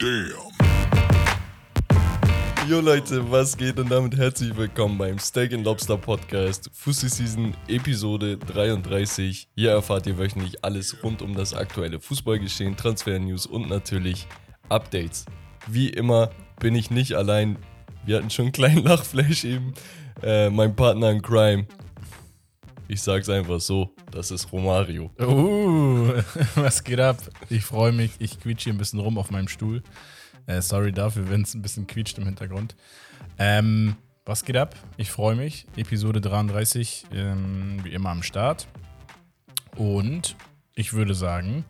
Damn. Jo Leute, was geht und damit herzlich willkommen beim Steak and Lobster Podcast Fussi Season Episode 33. Hier erfahrt ihr wöchentlich alles rund um das aktuelle Fußballgeschehen, Transfer-News und natürlich Updates. Wie immer bin ich nicht allein. Wir hatten schon einen kleinen Lachflash eben. Äh, mein Partner in Crime. Ich sag's einfach so, das ist Romario. Uh, was geht ab? Ich freue mich. Ich quietsche hier ein bisschen rum auf meinem Stuhl. Äh, sorry dafür, wenn es ein bisschen quietscht im Hintergrund. Ähm, was geht ab? Ich freue mich. Episode 33, ähm, wie immer am Start. Und ich würde sagen,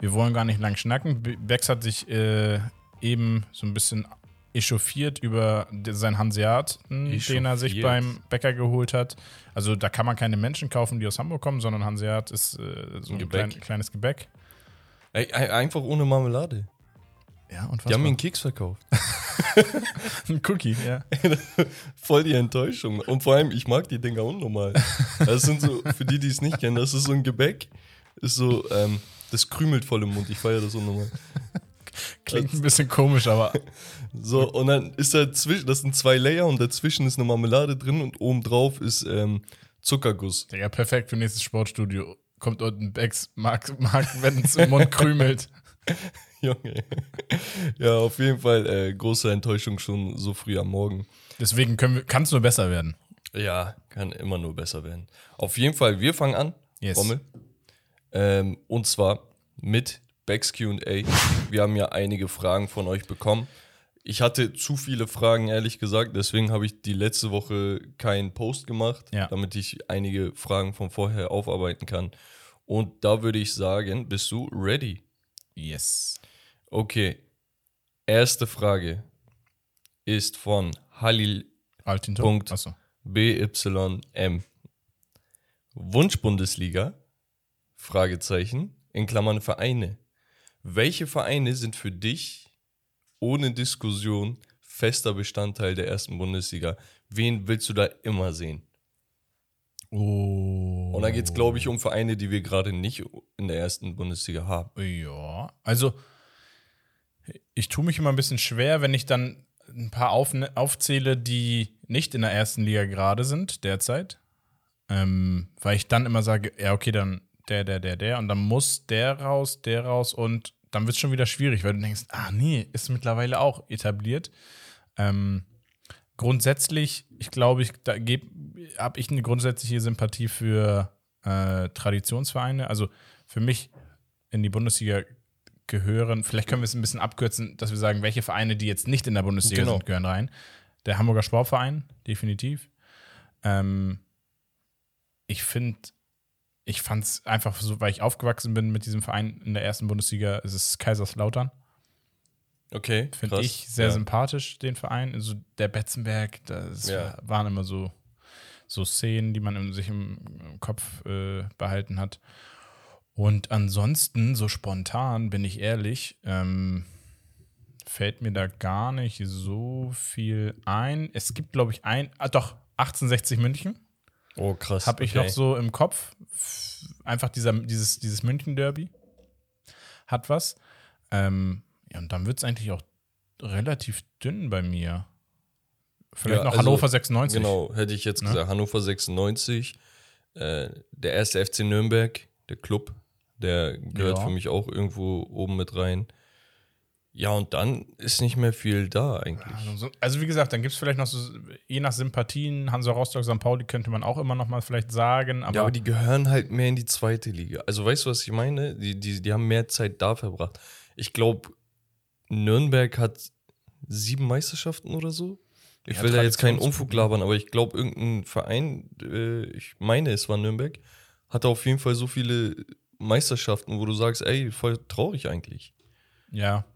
wir wollen gar nicht lang schnacken. Be- Bex hat sich äh, eben so ein bisschen echauffiert über sein Hanseat, den er sich beim Bäcker geholt hat. Also da kann man keine Menschen kaufen, die aus Hamburg kommen, sondern Hanseat ist äh, so ein Gebäck. klein, kleines Gebäck. Ey, ein- einfach ohne Marmelade. Ja, und Die haben mir einen Keks verkauft. ein Cookie, ja. Voll die Enttäuschung. Und vor allem, ich mag die Dinger unnormal. Das sind so, für die, die es nicht kennen, das ist so ein Gebäck. Ist so, ähm, das krümelt voll im Mund. Ich feiere das unnormal. Klingt ein bisschen komisch, aber So, und dann ist da zwischen, das sind zwei Layer und dazwischen ist eine Marmelade drin und oben drauf ist ähm, Zuckerguss. Digga, perfekt für nächstes Sportstudio. Kommt unten Becks, mag, mag wenn es im Mund krümelt. Junge. Ja, auf jeden Fall äh, große Enttäuschung schon so früh am Morgen. Deswegen kann es nur besser werden. Ja, kann immer nur besser werden. Auf jeden Fall, wir fangen an. Yes. Rommel. Ähm, und zwar mit Becks QA. Wir haben ja einige Fragen von euch bekommen. Ich hatte zu viele Fragen, ehrlich gesagt. Deswegen habe ich die letzte Woche keinen Post gemacht, Ja. damit ich einige Fragen von vorher aufarbeiten kann. Und da würde ich sagen, bist du ready? Yes. Okay. Erste Frage ist von Halil Altinto. Punkt. Achso. BYM. Wunsch-Bundesliga? Fragezeichen. In Klammern Vereine. Welche Vereine sind für dich ohne Diskussion fester Bestandteil der ersten Bundesliga? Wen willst du da immer sehen? Oh. Und da geht es, glaube ich, um Vereine, die wir gerade nicht in der ersten Bundesliga haben. Ja, also ich tue mich immer ein bisschen schwer, wenn ich dann ein paar auf, aufzähle, die nicht in der ersten Liga gerade sind derzeit. Ähm, weil ich dann immer sage, ja, okay, dann der, der, der, der und dann muss der raus, der raus und dann wird es schon wieder schwierig, weil du denkst, ah nee, ist mittlerweile auch etabliert. Ähm, grundsätzlich, ich glaube, ich, da habe ich eine grundsätzliche Sympathie für äh, Traditionsvereine. Also für mich in die Bundesliga gehören, vielleicht können wir es ein bisschen abkürzen, dass wir sagen, welche Vereine, die jetzt nicht in der Bundesliga Genau. sind, gehören rein. Der Hamburger Sportverein, definitiv. Ähm, ich finde, ich fand es einfach so, weil ich aufgewachsen bin mit diesem Verein in der ersten Bundesliga, es ist Kaiserslautern. Okay, Finde ich sehr ja. sympathisch, den Verein. Also der Betzenberg, das Ja. waren immer so, so Szenen, die man sich im, im Kopf äh, behalten hat. Und ansonsten, so spontan, bin ich ehrlich, ähm, fällt mir da gar nicht so viel ein. Es gibt, glaube ich, ein, ah, doch, 1860 München Oh, krass. habe ich okay. noch so im Kopf. Einfach dieser, dieses, dieses München-Derby hat was. Ähm, ja, und dann wird es eigentlich auch relativ dünn bei mir. Vielleicht Ja, noch also, Hannover 96. Genau, hätte ich jetzt Ne? gesagt. Hannover 96, äh, der erste FC Nürnberg, der Club, der gehört Ja. für mich auch irgendwo oben mit rein. Ja, und dann ist nicht mehr viel da eigentlich. Also, also wie gesagt, dann gibt es vielleicht noch so, je nach Sympathien, Hansa Rostock, St. Pauli könnte man auch immer noch mal vielleicht sagen. Aber, ja, aber die gehören halt mehr in die zweite Liga. Also weißt du, was ich meine? Die, die, die haben mehr Zeit da verbracht. Ich glaube, Nürnberg hat sieben Meisterschaften oder so. Ich Ja, will da jetzt keinen Unfug labern, aber ich glaube, irgendein Verein, äh, ich meine, es war Nürnberg, hatte auf jeden Fall so viele Meisterschaften, wo du sagst, ey, voll traurig eigentlich. ja,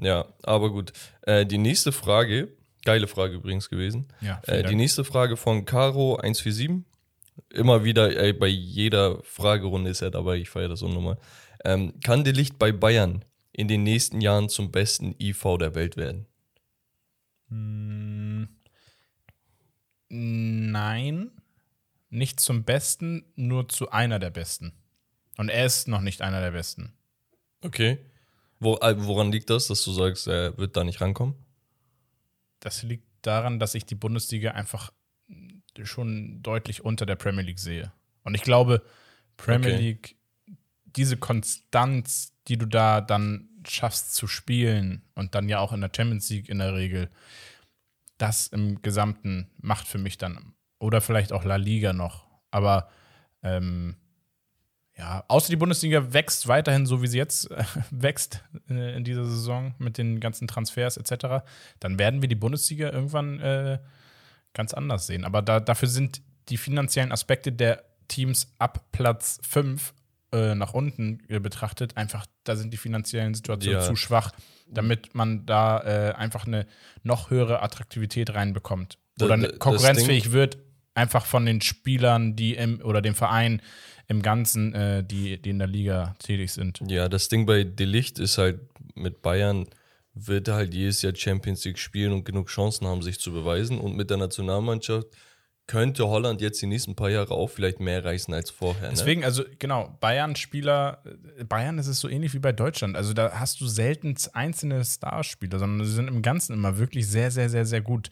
Ja, aber gut. Äh, die nächste Frage, geile Frage übrigens gewesen. ja, Äh, die nächste Frage von Caro147. Immer wieder, ey, bei jeder Fragerunde ist er dabei, ich feiere das unnormal. Ähm, kann der Licht bei Bayern in den nächsten Jahren zum besten IV der Welt werden? Mm, Nein, nicht zum Besten, nur zu einer der Besten. Und er ist noch nicht einer der Besten. Okay. Wo, äh, woran liegt das, dass du sagst, er wird da nicht rankommen? Das liegt daran, dass ich die Bundesliga einfach schon deutlich unter der Premier League sehe. Und ich glaube, Premier Okay. League, diese Konstanz, die du da dann schaffst zu spielen und dann ja auch in der Champions League in der Regel, das im Gesamten macht für mich dann, oder vielleicht auch La Liga noch, aber ähm, ja, außer die Bundesliga wächst weiterhin so, wie sie jetzt äh, wächst äh, in dieser Saison mit den ganzen Transfers etc., dann werden wir die Bundesliga irgendwann äh, ganz anders sehen. Aber da, dafür sind die finanziellen Aspekte der Teams ab Platz 5 äh, nach unten betrachtet, einfach, da sind die finanziellen Situationen Ja. zu schwach, damit man da äh, einfach eine noch höhere Attraktivität reinbekommt. Oder das konkurrenzfähig wird, einfach von den Spielern, die im oder dem Verein im Ganzen, äh, die, die in der Liga tätig sind. Ja, das Ding bei Delicht ist halt mit Bayern wird er halt jedes Jahr Champions League spielen und genug Chancen haben, sich zu beweisen. Und mit der Nationalmannschaft könnte Holland jetzt die nächsten paar Jahre auch vielleicht mehr reißen als vorher. Ne? Deswegen, also genau, Bayern-Spieler, Bayern ist es so ähnlich wie bei Deutschland. Also da hast du selten einzelne Starspieler, sondern sie sind im Ganzen immer wirklich sehr, sehr, sehr, sehr gut.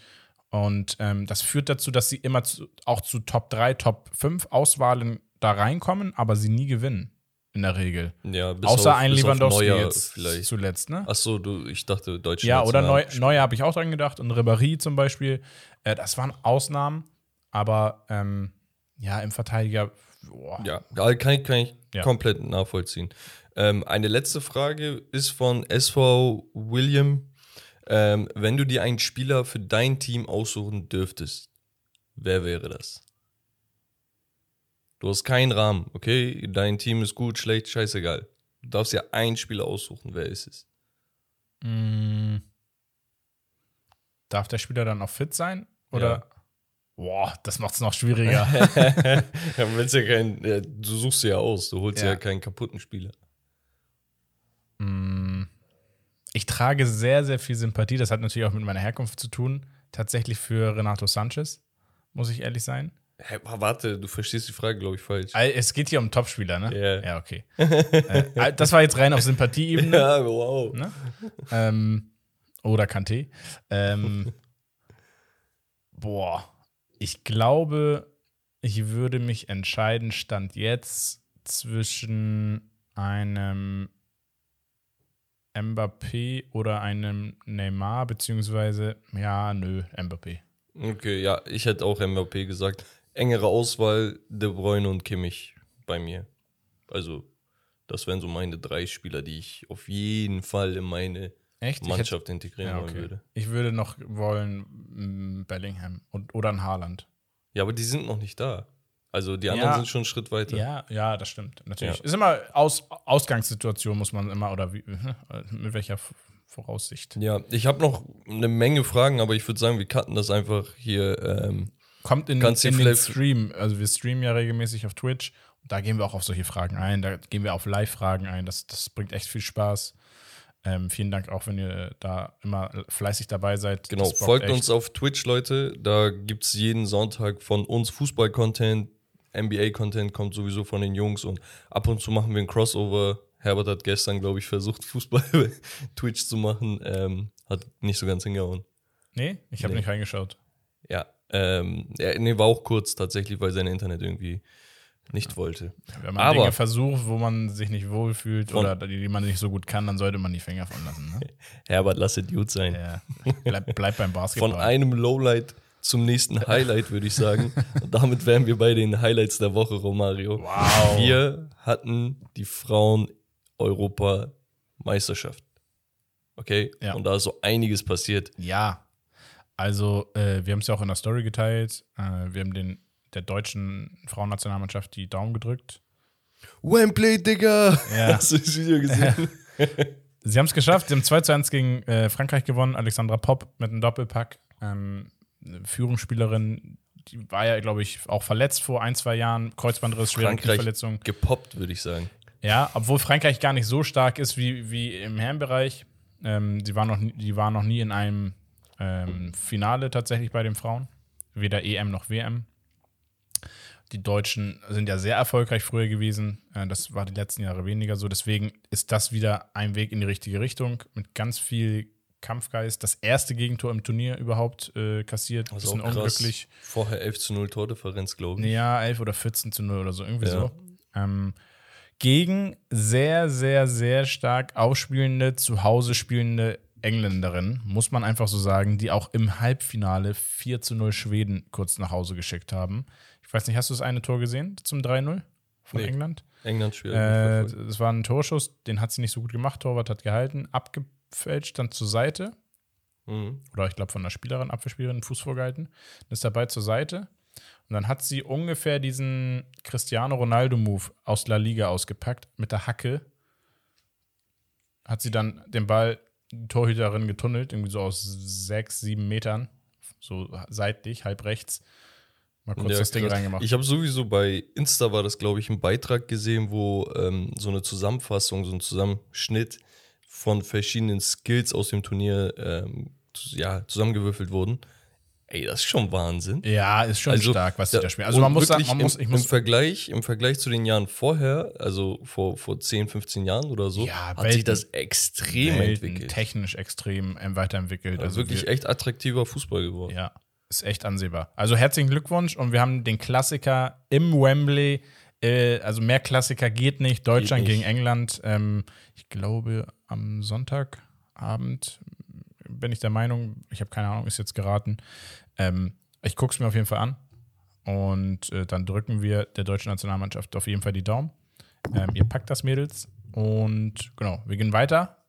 Und ähm, das führt dazu, dass sie immer zu, auch zu Top 3, Top 5 Auswahlen da reinkommen, aber sie nie gewinnen. In der Regel. ja, bis Außer auf, ein bis Lewandowski Neuer jetzt vielleicht. zuletzt, ne? Achso, du, ich dachte Deutschland. Ja, oder Neu Neuer habe ich auch dran gedacht und Ribéry zum Beispiel. Äh, das waren Ausnahmen, aber ähm, ja, im Verteidiger, boah, Ja, ja, kann ich, kann ich Ja. komplett nachvollziehen. Ähm, eine letzte Frage ist von SV William. Ähm, wenn du dir einen Spieler für dein Team aussuchen dürftest, wer wäre das? Du hast keinen Rahmen, okay? Dein Team ist gut, schlecht, scheißegal. Du darfst ja einen Spieler aussuchen, wer ist es? Mm. Darf der Spieler dann auch fit sein? Oder? Ja. Boah, das macht es noch schwieriger. ja, willst ja keinen, du suchst sie ja aus, du holst ja, Ja. keinen kaputten Spieler. Mm. Ich trage sehr, sehr viel Sympathie. Das hat natürlich auch mit meiner Herkunft zu tun. Tatsächlich für Renato Sanchez, muss ich ehrlich sein. Hä, warte, du verstehst die Frage, glaube ich, falsch. Es geht hier um Topspieler, ne? Ja. Ja, okay. äh, das war jetzt rein auf Sympathieebene. Ja, wow. Ne? ähm, oder Kanté. Ähm, boah, ich glaube, ich würde mich entscheiden, stand jetzt zwischen einem Mbappé oder einem Neymar, beziehungsweise, ja, nö, Mbappé. Okay, ja, ich hätte auch MVP gesagt. Engere Auswahl, De Bruyne und Kimmich bei mir. Also, das wären so meine drei Spieler, die ich auf jeden Fall in meine Echt? Ich hätte- Mannschaft integrieren ja, wollen okay. würde. Ich würde noch wollen mm, Bellingham und, oder ein Haaland. Ja, aber die sind noch nicht da. Also, die anderen Ja. sind schon einen Schritt weiter. Ja, ja, das stimmt. Natürlich. Ja. Ist immer aus, Ausgangssituation, muss man immer, oder wie, mit welcher Voraussicht. Ja, ich habe noch eine Menge Fragen, aber ich würde sagen, wir cutten das einfach hier. Ähm, Kommt in, du in den Stream. Also wir streamen ja regelmäßig auf Twitch. Da gehen wir auch auf solche Fragen ein. Da gehen wir auf Live-Fragen ein. Das, das bringt echt viel Spaß. Ähm, vielen Dank auch, wenn ihr da immer fleißig dabei seid. genau, folgt echt. uns auf Twitch, Leute. Da gibt es jeden Sonntag von uns Fußball-Content. NBA-Content kommt sowieso von den Jungs und ab und zu machen wir ein Crossover. Herbert hat gestern, glaube ich, versucht, Fußball-Twitch zu machen. Ähm, hat nicht so ganz hingehauen. Nee, ich habe Nee. nicht reingeschaut. Ja, ähm, ja, nee, war auch kurz tatsächlich, weil sein Internet irgendwie nicht wollte. Wenn man Aber- Dinge versucht, wo man sich nicht wohlfühlt oder die, die man nicht so gut kann, dann sollte man die Finger von lassen. Ne? Herbert, lass es gut sein. ja. Bleib, bleib beim Basketball. Von einem Lowlight zum nächsten Highlight, würde ich sagen. Und damit wären wir bei den Highlights der Woche, Romario. Wow. Wir hatten die Frauen-Europa-Meisterschaft. Okay? Ja. Und da ist so einiges passiert. Ja, also äh, wir haben es ja auch in der Story geteilt. Äh, wir haben den, der deutschen Frauennationalmannschaft die Daumen gedrückt. Wembley, Digga! Ja. Hast du das Video gesehen? Sie haben es geschafft. Sie haben 2 zu 1 gegen äh, Frankreich gewonnen. Alexandra Popp mit einem Doppelpack. Ähm, Führungsspielerin, die war ja, glaube ich, auch verletzt vor ein, zwei Jahren. Kreuzbandriss, schwere Knieverletzung. gepoppt, würde ich sagen. Ja, obwohl Frankreich gar nicht so stark ist wie, wie im Herrenbereich. Ähm, die, war noch, nie- die war noch nie in einem ähm, Finale tatsächlich bei den Frauen. Weder EM noch WM. Die Deutschen sind ja sehr erfolgreich früher gewesen. Äh, Das war die letzten Jahre weniger so. Deswegen ist das wieder ein Weg in die richtige Richtung mit ganz viel Kampfgeist. Das erste Gegentor im Turnier überhaupt äh, kassiert. Also Bisschen unglücklich. Vorher 11 zu 0 Tordifferenz, glaube ich. Ja, 11 oder 14 zu 0 oder so, irgendwie Ja. so. Ähm, gegen sehr, sehr, sehr stark aufspielende, zu Hause spielende Engländerin, muss man einfach so sagen, die auch im Halbfinale 4 zu 0 Schweden kurz nach Hause geschickt haben. Ich weiß nicht, hast du das eine Tor gesehen zum 3-0 von Nee. England? England spielt. Äh, das war ein Torschuss, den hat sie nicht so gut gemacht, Torwart hat gehalten, abgefälscht, dann zur Seite mhm. oder ich glaube von der Spielerin, Abwehrspielerin, Fuß vorgehalten, ist dabei zur Seite. Und dann hat sie ungefähr diesen Cristiano Ronaldo-Move aus La Liga ausgepackt mit der Hacke. Hat sie dann den Ball, die Torhüterin getunnelt, irgendwie so aus sechs, sieben Metern, so seitlich, halb rechts. Mal kurz Ja, das Ding krass. reingemacht. Ich habe sowieso bei Insta war das, glaube ich, ein Beitrag gesehen, wo ähm, so eine Zusammenfassung, so ein Zusammenschnitt von verschiedenen Skills aus dem Turnier ähm, ja, zusammengewürfelt wurden. Ey, das ist schon Wahnsinn. ja, ist schon Also, stark, was Ja, da spielen. Also man muss sagen, man muss, im, ich im muss Vergleich, im Vergleich zu den Jahren vorher, also vor, vor 10, 15 Jahren oder so, Ja, hat Welten- sich das extrem Welten entwickelt. technisch extrem ähm, weiterentwickelt. Also wirklich wir- echt attraktiver Fußball geworden. Ja, ist echt ansehbar. Also herzlichen Glückwunsch und wir haben den Klassiker im Wembley. Äh, also mehr Klassiker geht nicht. Deutschland Geht nicht. gegen England. Ähm, ich glaube am Sonntagabend bin ich der Meinung, ich habe keine Ahnung, ist jetzt geraten. Ähm, ich gucke es mir auf jeden Fall an. Und äh, dann drücken wir der deutschen Nationalmannschaft auf jeden Fall die Daumen. Ähm, ihr packt das, Mädels. Und genau, wir gehen weiter,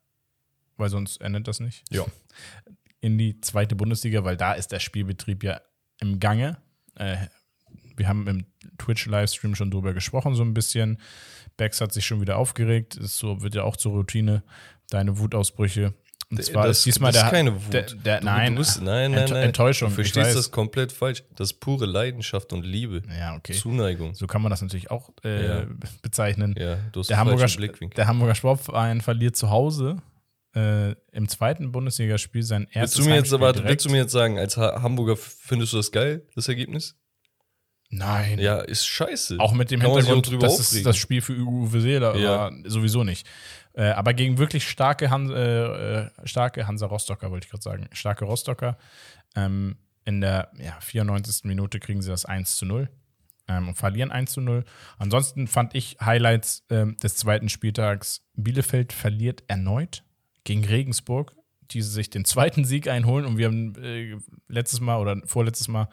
weil sonst endet das nicht Ja. in die zweite Bundesliga, weil da ist der Spielbetrieb ja im Gange. Äh, wir haben im Twitch-Livestream schon drüber gesprochen, so ein bisschen. Bex hat sich schon wieder aufgeregt. Ist so, wird ja auch zur Routine. Deine Wutausbrüche. Und zwar das, ist diesmal das der. ist keine Wut. Der, der, Du- nein, du bist, nein, nein, nein. Enttäuschung. Du verstehst das komplett falsch. Das ist pure Leidenschaft und Liebe. Ja, okay. Zuneigung. So kann man das natürlich auch äh, Ja. bezeichnen. Ja, du hast Der Hamburger, Blickwinkel. der Hamburger Sportverein verliert zu Hause äh, im zweiten Bundesligaspiel sein Willst erstes du, mir jetzt, direkt. willst du mir jetzt sagen, als ha Hamburger findest du das geil, das Ergebnis? Nein. Ja, ist scheiße. Auch mit dem Kann Hintergrund, drüber dass es das Spiel für Uwe Seeler Ja. sowieso nicht. Äh, aber gegen wirklich starke, Han äh, äh, starke Hansa Rostocker, wollte ich gerade sagen, starke Rostocker. Ähm, in der ja, 94. Minute kriegen sie das 1 zu 0 ähm, und verlieren 1 zu 0. Ansonsten fand ich Highlights ähm, des zweiten Spieltags. Bielefeld verliert erneut gegen Regensburg, die sich den zweiten Sieg einholen. Und wir haben äh, letztes Mal oder vorletztes Mal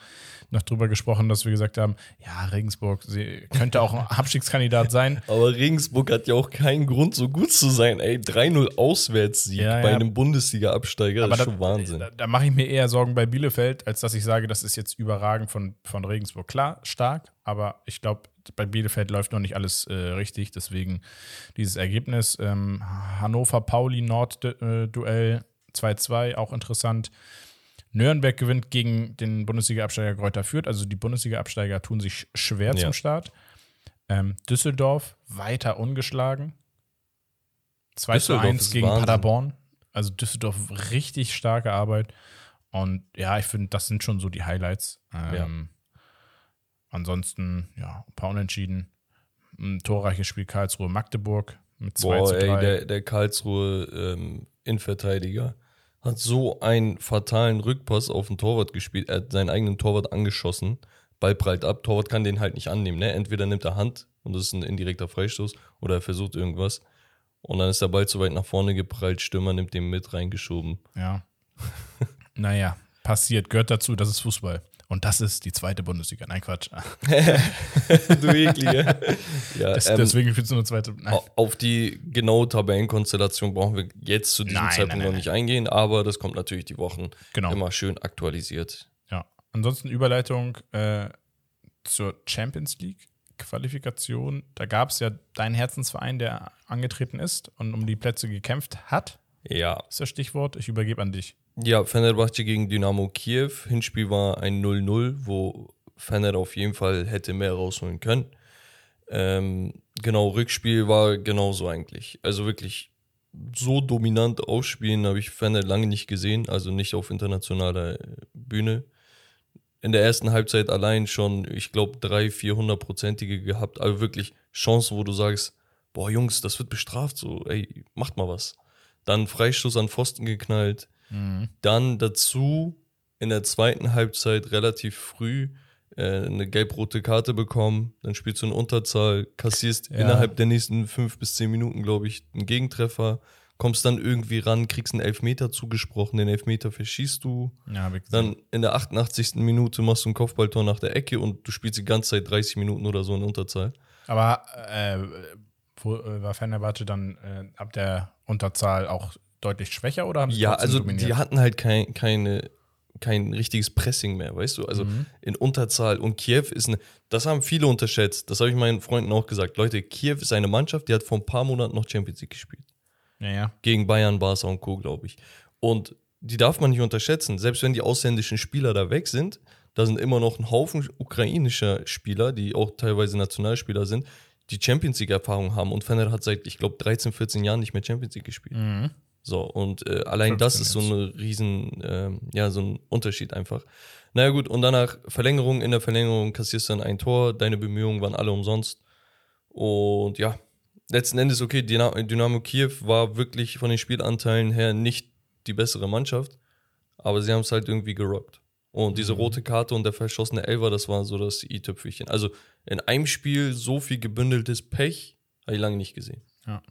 noch drüber gesprochen, dass wir gesagt haben, ja, Regensburg sie könnte auch ein Abstiegskandidat sein. Aber Regensburg hat ja auch keinen Grund, so gut zu sein. Ey, 3-0 Auswärtssieg Ja, bei ja. einem Bundesliga-Absteiger, das ist schon Wahnsinn. Da, da mache ich mir eher Sorgen bei Bielefeld, als dass ich sage, das ist jetzt überragend von, von Regensburg. Klar, stark, aber ich glaube, bei Bielefeld läuft noch nicht alles äh, richtig. Deswegen dieses Ergebnis. Ähm, Hannover-Pauli-Nord-Duell 2-2, auch interessant. Nürnberg gewinnt gegen den Bundesliga-Absteiger Kräuter Fürth. Also die Bundesliga-Absteiger tun sich schwer Ja. zum Start. Ähm, Düsseldorf weiter ungeschlagen. 2 zu Düsseldorf 1 ist gegen Wahnsinn. Paderborn. Also Düsseldorf richtig starke Arbeit. Und ja, ich finde, das sind schon so die Highlights. Ähm, Ansonsten, ja, ein paar Unentschieden. Ein torreiches Spiel Karlsruhe-Magdeburg mit 2 Boah, zu 3. ey, der, der Karlsruhe ähm, Innenverteidiger hat so einen fatalen Rückpass auf den Torwart gespielt. Er hat seinen eigenen Torwart angeschossen. Ball prallt ab, Torwart kann den halt nicht annehmen. Ne? Entweder nimmt er Hand und das ist ein indirekter Freistoß oder er versucht irgendwas. Und dann ist der Ball zu weit nach vorne geprallt, Stürmer nimmt den mit reingeschoben. Ja. naja, passiert, gehört dazu, das ist Fußball. Und das ist die zweite Bundesliga. Nein, Quatsch. du ekliger. ja, Das, ähm, deswegen spielst du nur zweite. Nein. au- auf die genaue Tabellenkonstellation brauchen wir jetzt zu diesem Nein, Zeitpunkt nein, noch nicht eingehen, aber das kommt natürlich die Wochen Genau. immer schön aktualisiert. Ja. Ansonsten Überleitung äh, zur Champions League Qualifikation. Da gab es ja deinen Herzensverein, der angetreten ist und um die Plätze gekämpft hat. Ja, Ist das Stichwort. Ich übergebe an dich. Ja, Fenerbahce gegen Dynamo Kiew. Hinspiel war ein 0-0, wo Fener auf jeden Fall hätte mehr rausholen können. Ähm, genau, Rückspiel war genauso eigentlich. Also wirklich so dominant aufspielen habe ich Fener lange nicht gesehen, also nicht auf internationaler Bühne. in der ersten Halbzeit allein schon, ich glaube, drei, vierhundertprozentige gehabt. Also wirklich Chancen, wo du sagst, boah, Jungs, das wird bestraft, so, ey, macht mal was. Dann Freistoß an Pfosten geknallt. Mhm. Dann dazu in der zweiten Halbzeit relativ früh äh, eine gelb-rote Karte bekommen. Dann spielst du in Unterzahl, kassierst Ja. innerhalb der nächsten fünf bis zehn Minuten, glaube ich, einen Gegentreffer. Kommst dann irgendwie ran, kriegst einen Elfmeter zugesprochen, den Elfmeter verschießt du. Ja. Dann in der 88. Minute machst du ein Kopfballtor nach der Ecke und du spielst die ganze Zeit 30 Minuten oder so in Unterzahl. Aber äh, wo, äh, war Fenerbahce dann äh, ab der Unterzahl auch deutlich schwächer oder haben sie Ja, also dominiert? die hatten halt kein, keine, kein richtiges Pressing mehr, weißt du? Also Mhm. in Unterzahl und Kiew ist eine, das haben viele unterschätzt. Das habe ich meinen Freunden auch gesagt. Leute, Kiew ist eine Mannschaft, die hat vor ein paar Monaten noch Champions League gespielt. ja, ja. Gegen Bayern, Barca und Co., glaube ich. Und die darf man nicht unterschätzen. Selbst wenn die ausländischen Spieler da weg sind, da sind immer noch ein Haufen ukrainischer Spieler, die auch teilweise Nationalspieler sind, die Champions League-Erfahrung haben. Und Fener hat seit, ich glaube, 13, 14 Jahren nicht mehr Champions League gespielt. Mhm. So, und äh, allein 15 das ist so eine riesen, ähm, ja, so ein Unterschied einfach. Naja gut, und danach Verlängerung, in der Verlängerung kassierst du dann ein Tor, deine Bemühungen waren alle umsonst. Und ja, letzten Endes, okay, Dyna- Dynamo Kiew war wirklich von den Spielanteilen her nicht die bessere Mannschaft, aber sie haben es halt irgendwie gerockt. Und diese Mhm. rote Karte und der verschossene Elfer, das war so das i-Tüpfelchen. Also in einem Spiel so viel gebündeltes Pech, habe ich lange nicht gesehen. Ja.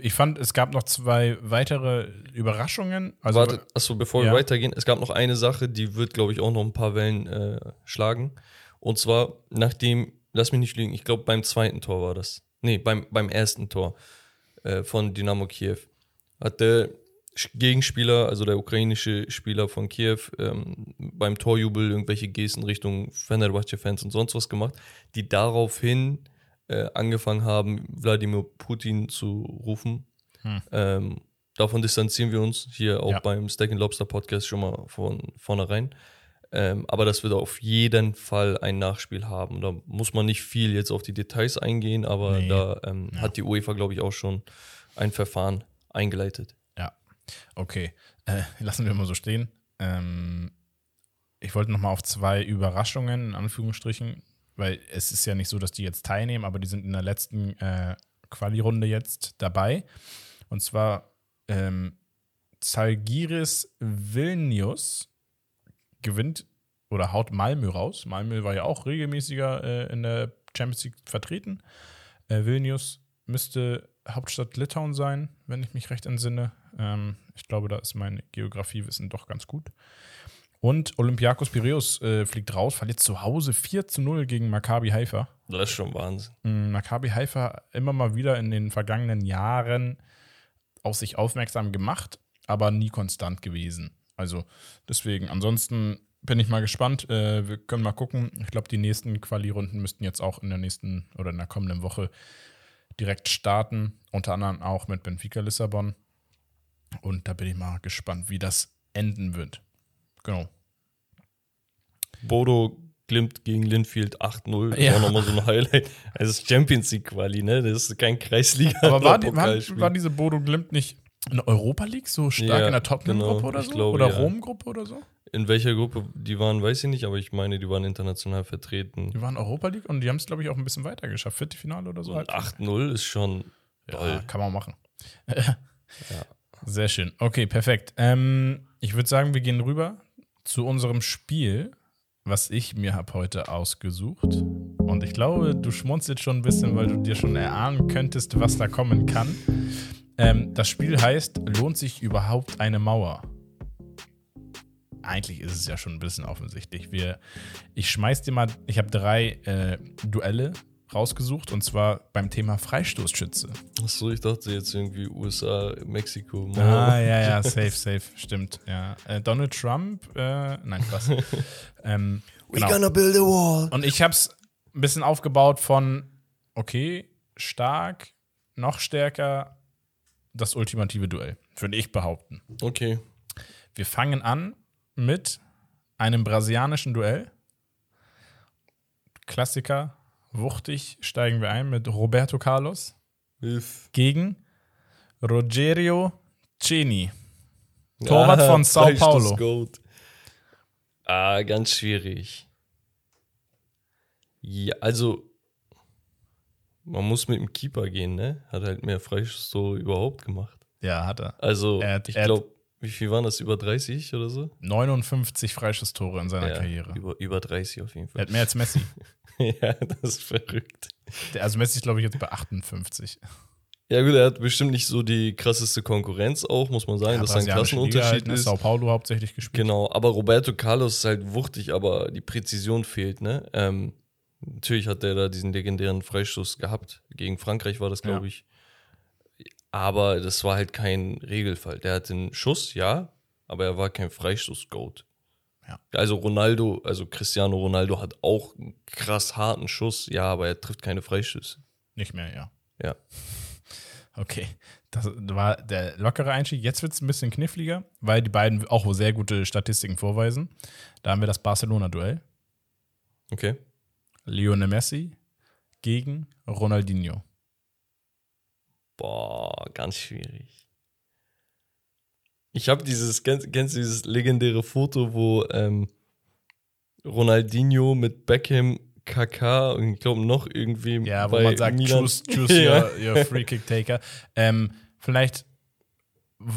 Ich fand, es gab noch zwei weitere Überraschungen. Also, Warte, achso, bevor Ja. wir weitergehen, es gab noch eine Sache, die wird, glaube ich, auch noch ein paar Wellen äh, schlagen. Und zwar, nachdem, lass mich nicht lügen, ich glaube, beim zweiten Tor war das. Nee, beim, beim ersten Tor äh, von Dynamo Kiew. Hat der Gegenspieler, also der ukrainische Spieler von Kiew, ähm, beim Torjubel irgendwelche Gesten Richtung Fenerbahce-Fans und sonst was gemacht, die daraufhin äh, angefangen haben, Wladimir Putin zu rufen. Hm. Ähm, davon distanzieren wir uns hier auch Ja. beim Steak and Lobster Podcast schon mal von vornherein. Ähm, aber das wird auf jeden Fall ein Nachspiel haben. Da muss man nicht viel jetzt auf die Details eingehen, aber Nee. da ähm, Ja. hat die UEFA, glaube ich, auch schon ein Verfahren eingeleitet. Ja, okay. Äh, lassen wir mal so stehen. Ähm, ich wollte noch mal auf zwei Überraschungen, in Anführungsstrichen, weil es ist ja nicht so, dass die jetzt teilnehmen, aber die sind in der letzten äh, Quali-Runde jetzt dabei. Und zwar ähm, Zalgiris Vilnius gewinnt oder haut Malmö raus. Malmö war ja auch regelmäßiger äh, in der Champions League vertreten. Äh, Vilnius müsste Hauptstadt Litauen sein, wenn ich mich recht entsinne. Ähm, ich glaube, da ist mein Geografiewissen doch ganz gut. Und Olympiakos Piraeus äh, fliegt raus, verliert zu Hause 4 zu 0 gegen Maccabi Haifa. Das ist schon Wahnsinn. Mm, Maccabi Haifa immer mal wieder in den vergangenen Jahren auf sich aufmerksam gemacht, aber nie konstant gewesen. Also deswegen, ansonsten bin ich mal gespannt. Äh, wir können mal gucken. Ich glaube, die nächsten Quali-Runden müssten jetzt auch in der nächsten oder in der kommenden Woche direkt starten. Unter anderem auch mit Benfica Lissabon. Und da bin ich mal gespannt, wie das enden wird. Genau. Bodo Glimt gegen Linfield 8-0. Ja. Auch nochmal so ein Highlight. Es ist Champions League Quali, ne? Das ist kein Kreisliga. Aber war, die, war, Pokalspiel. war diese Bodo Glimt nicht in der Europa League so stark Ja, in der Tottenham-Gruppe genau, oder so? glaube, oder ja. Rom-Gruppe oder so? In welcher Gruppe die waren, weiß ich nicht, aber ich meine, die waren international vertreten. Die waren Europa League und die haben es, glaube ich, auch ein bisschen weiter geschafft. Viertelfinale oder so. Halt. 8-0 ist schon Ja, kann man machen. Sehr schön. Okay, perfekt. Ähm, ich würde sagen, wir gehen rüber zu unserem Spiel, was ich mir habe heute ausgesucht. Und ich glaube, du schmunzelst schon ein bisschen, weil du dir schon erahnen könntest, was da kommen kann. Ähm, das Spiel heißt, lohnt sich überhaupt eine Mauer? Eigentlich ist es ja schon ein bisschen offensichtlich. Wir, ich schmeiß dir mal, ich habe drei äh, Duelle rausgesucht und zwar beim Thema Freistoßschütze. Achso, ich dachte jetzt irgendwie USA, Mexiko. Mauer. Ah, ja, ja, safe, safe, stimmt. Ja. Äh, Donald Trump, äh, nein, Spaß. ähm, We genau. gonna build a wall. Und ich habe es ein bisschen aufgebaut von, okay, stark, noch stärker, das ultimative Duell, würde ich behaupten. Okay. Wir fangen an mit einem brasilianischen Duell. Klassiker, wuchtig, steigen wir ein mit Roberto Carlos Hilf. gegen Rogerio Ceni. Torwart von Sao Paulo. Gold. Ah, ganz schwierig. Ja, also man muss mit dem Keeper gehen, ne? Hat halt mehr Freistoß überhaupt gemacht. Ja, hat er. Also, Er hat- ich er glaube, wie viel waren das? Über 30 oder so? 59 Freistoßtore in seiner Ja, Karriere. Über, über 30 auf jeden Er Fall. hat mehr als Messi. ja, das ist verrückt. Der, also Messi ist, glaube ich, jetzt bei 58. Ja, gut, er hat bestimmt nicht so die krasseste Konkurrenz auch, muss man sagen, Ja, dass da ein Klassenunterschied ne? ist. Sao Paulo hauptsächlich gespielt. Genau, aber Roberto Carlos ist halt wuchtig, aber die Präzision fehlt, ne? Ähm, natürlich hat der da diesen legendären Freistoß gehabt. Gegen Frankreich war das, glaube Ja. ich. Aber das war halt kein Regelfall. Der hatte einen Schuss, ja, aber er war kein Freistoß-Goat. Ja. Also Ronaldo, also Cristiano Ronaldo hat auch einen krass harten Schuss, ja, aber er trifft keine Freistöße. Nicht mehr, ja. Ja. Okay, das war der lockere Einstieg. Jetzt wird es ein bisschen kniffliger, weil die beiden auch sehr gute Statistiken vorweisen. Da haben wir das Barcelona-Duell. Okay. Lionel Messi gegen Ronaldinho. Boah, ganz schwierig. Ich habe dieses, kennst, kennst du dieses legendäre Foto, wo ähm, Ronaldinho mit Beckham, Kaká und ich glaube noch irgendwie Ja, wo man sagt, Milan- choose, choose Ja. your, your Free Kick Taker. Ähm, vielleicht,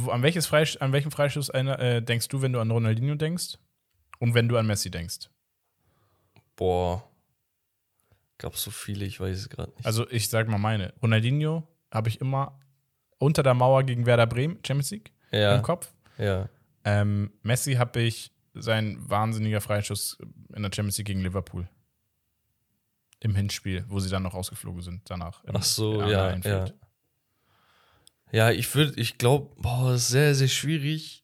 an, welches Freisch an welchen Freistoß äh, denkst du, wenn du an Ronaldinho denkst? Und wenn du an Messi denkst? Boah, gab so viele, ich weiß es gerade nicht. Also, ich sag mal meine. Ronaldinho habe ich immer unter der Mauer gegen Werder Bremen, Champions League, ja, im Kopf. ja. Ähm, Messi habe ich sein wahnsinniger Freischuss in der Champions League gegen Liverpool. Im Hinspiel, wo sie dann noch rausgeflogen sind danach. Im- Ach so, ja, ja. Ja, ich würde, ich glaube, boah, das ist sehr, sehr schwierig.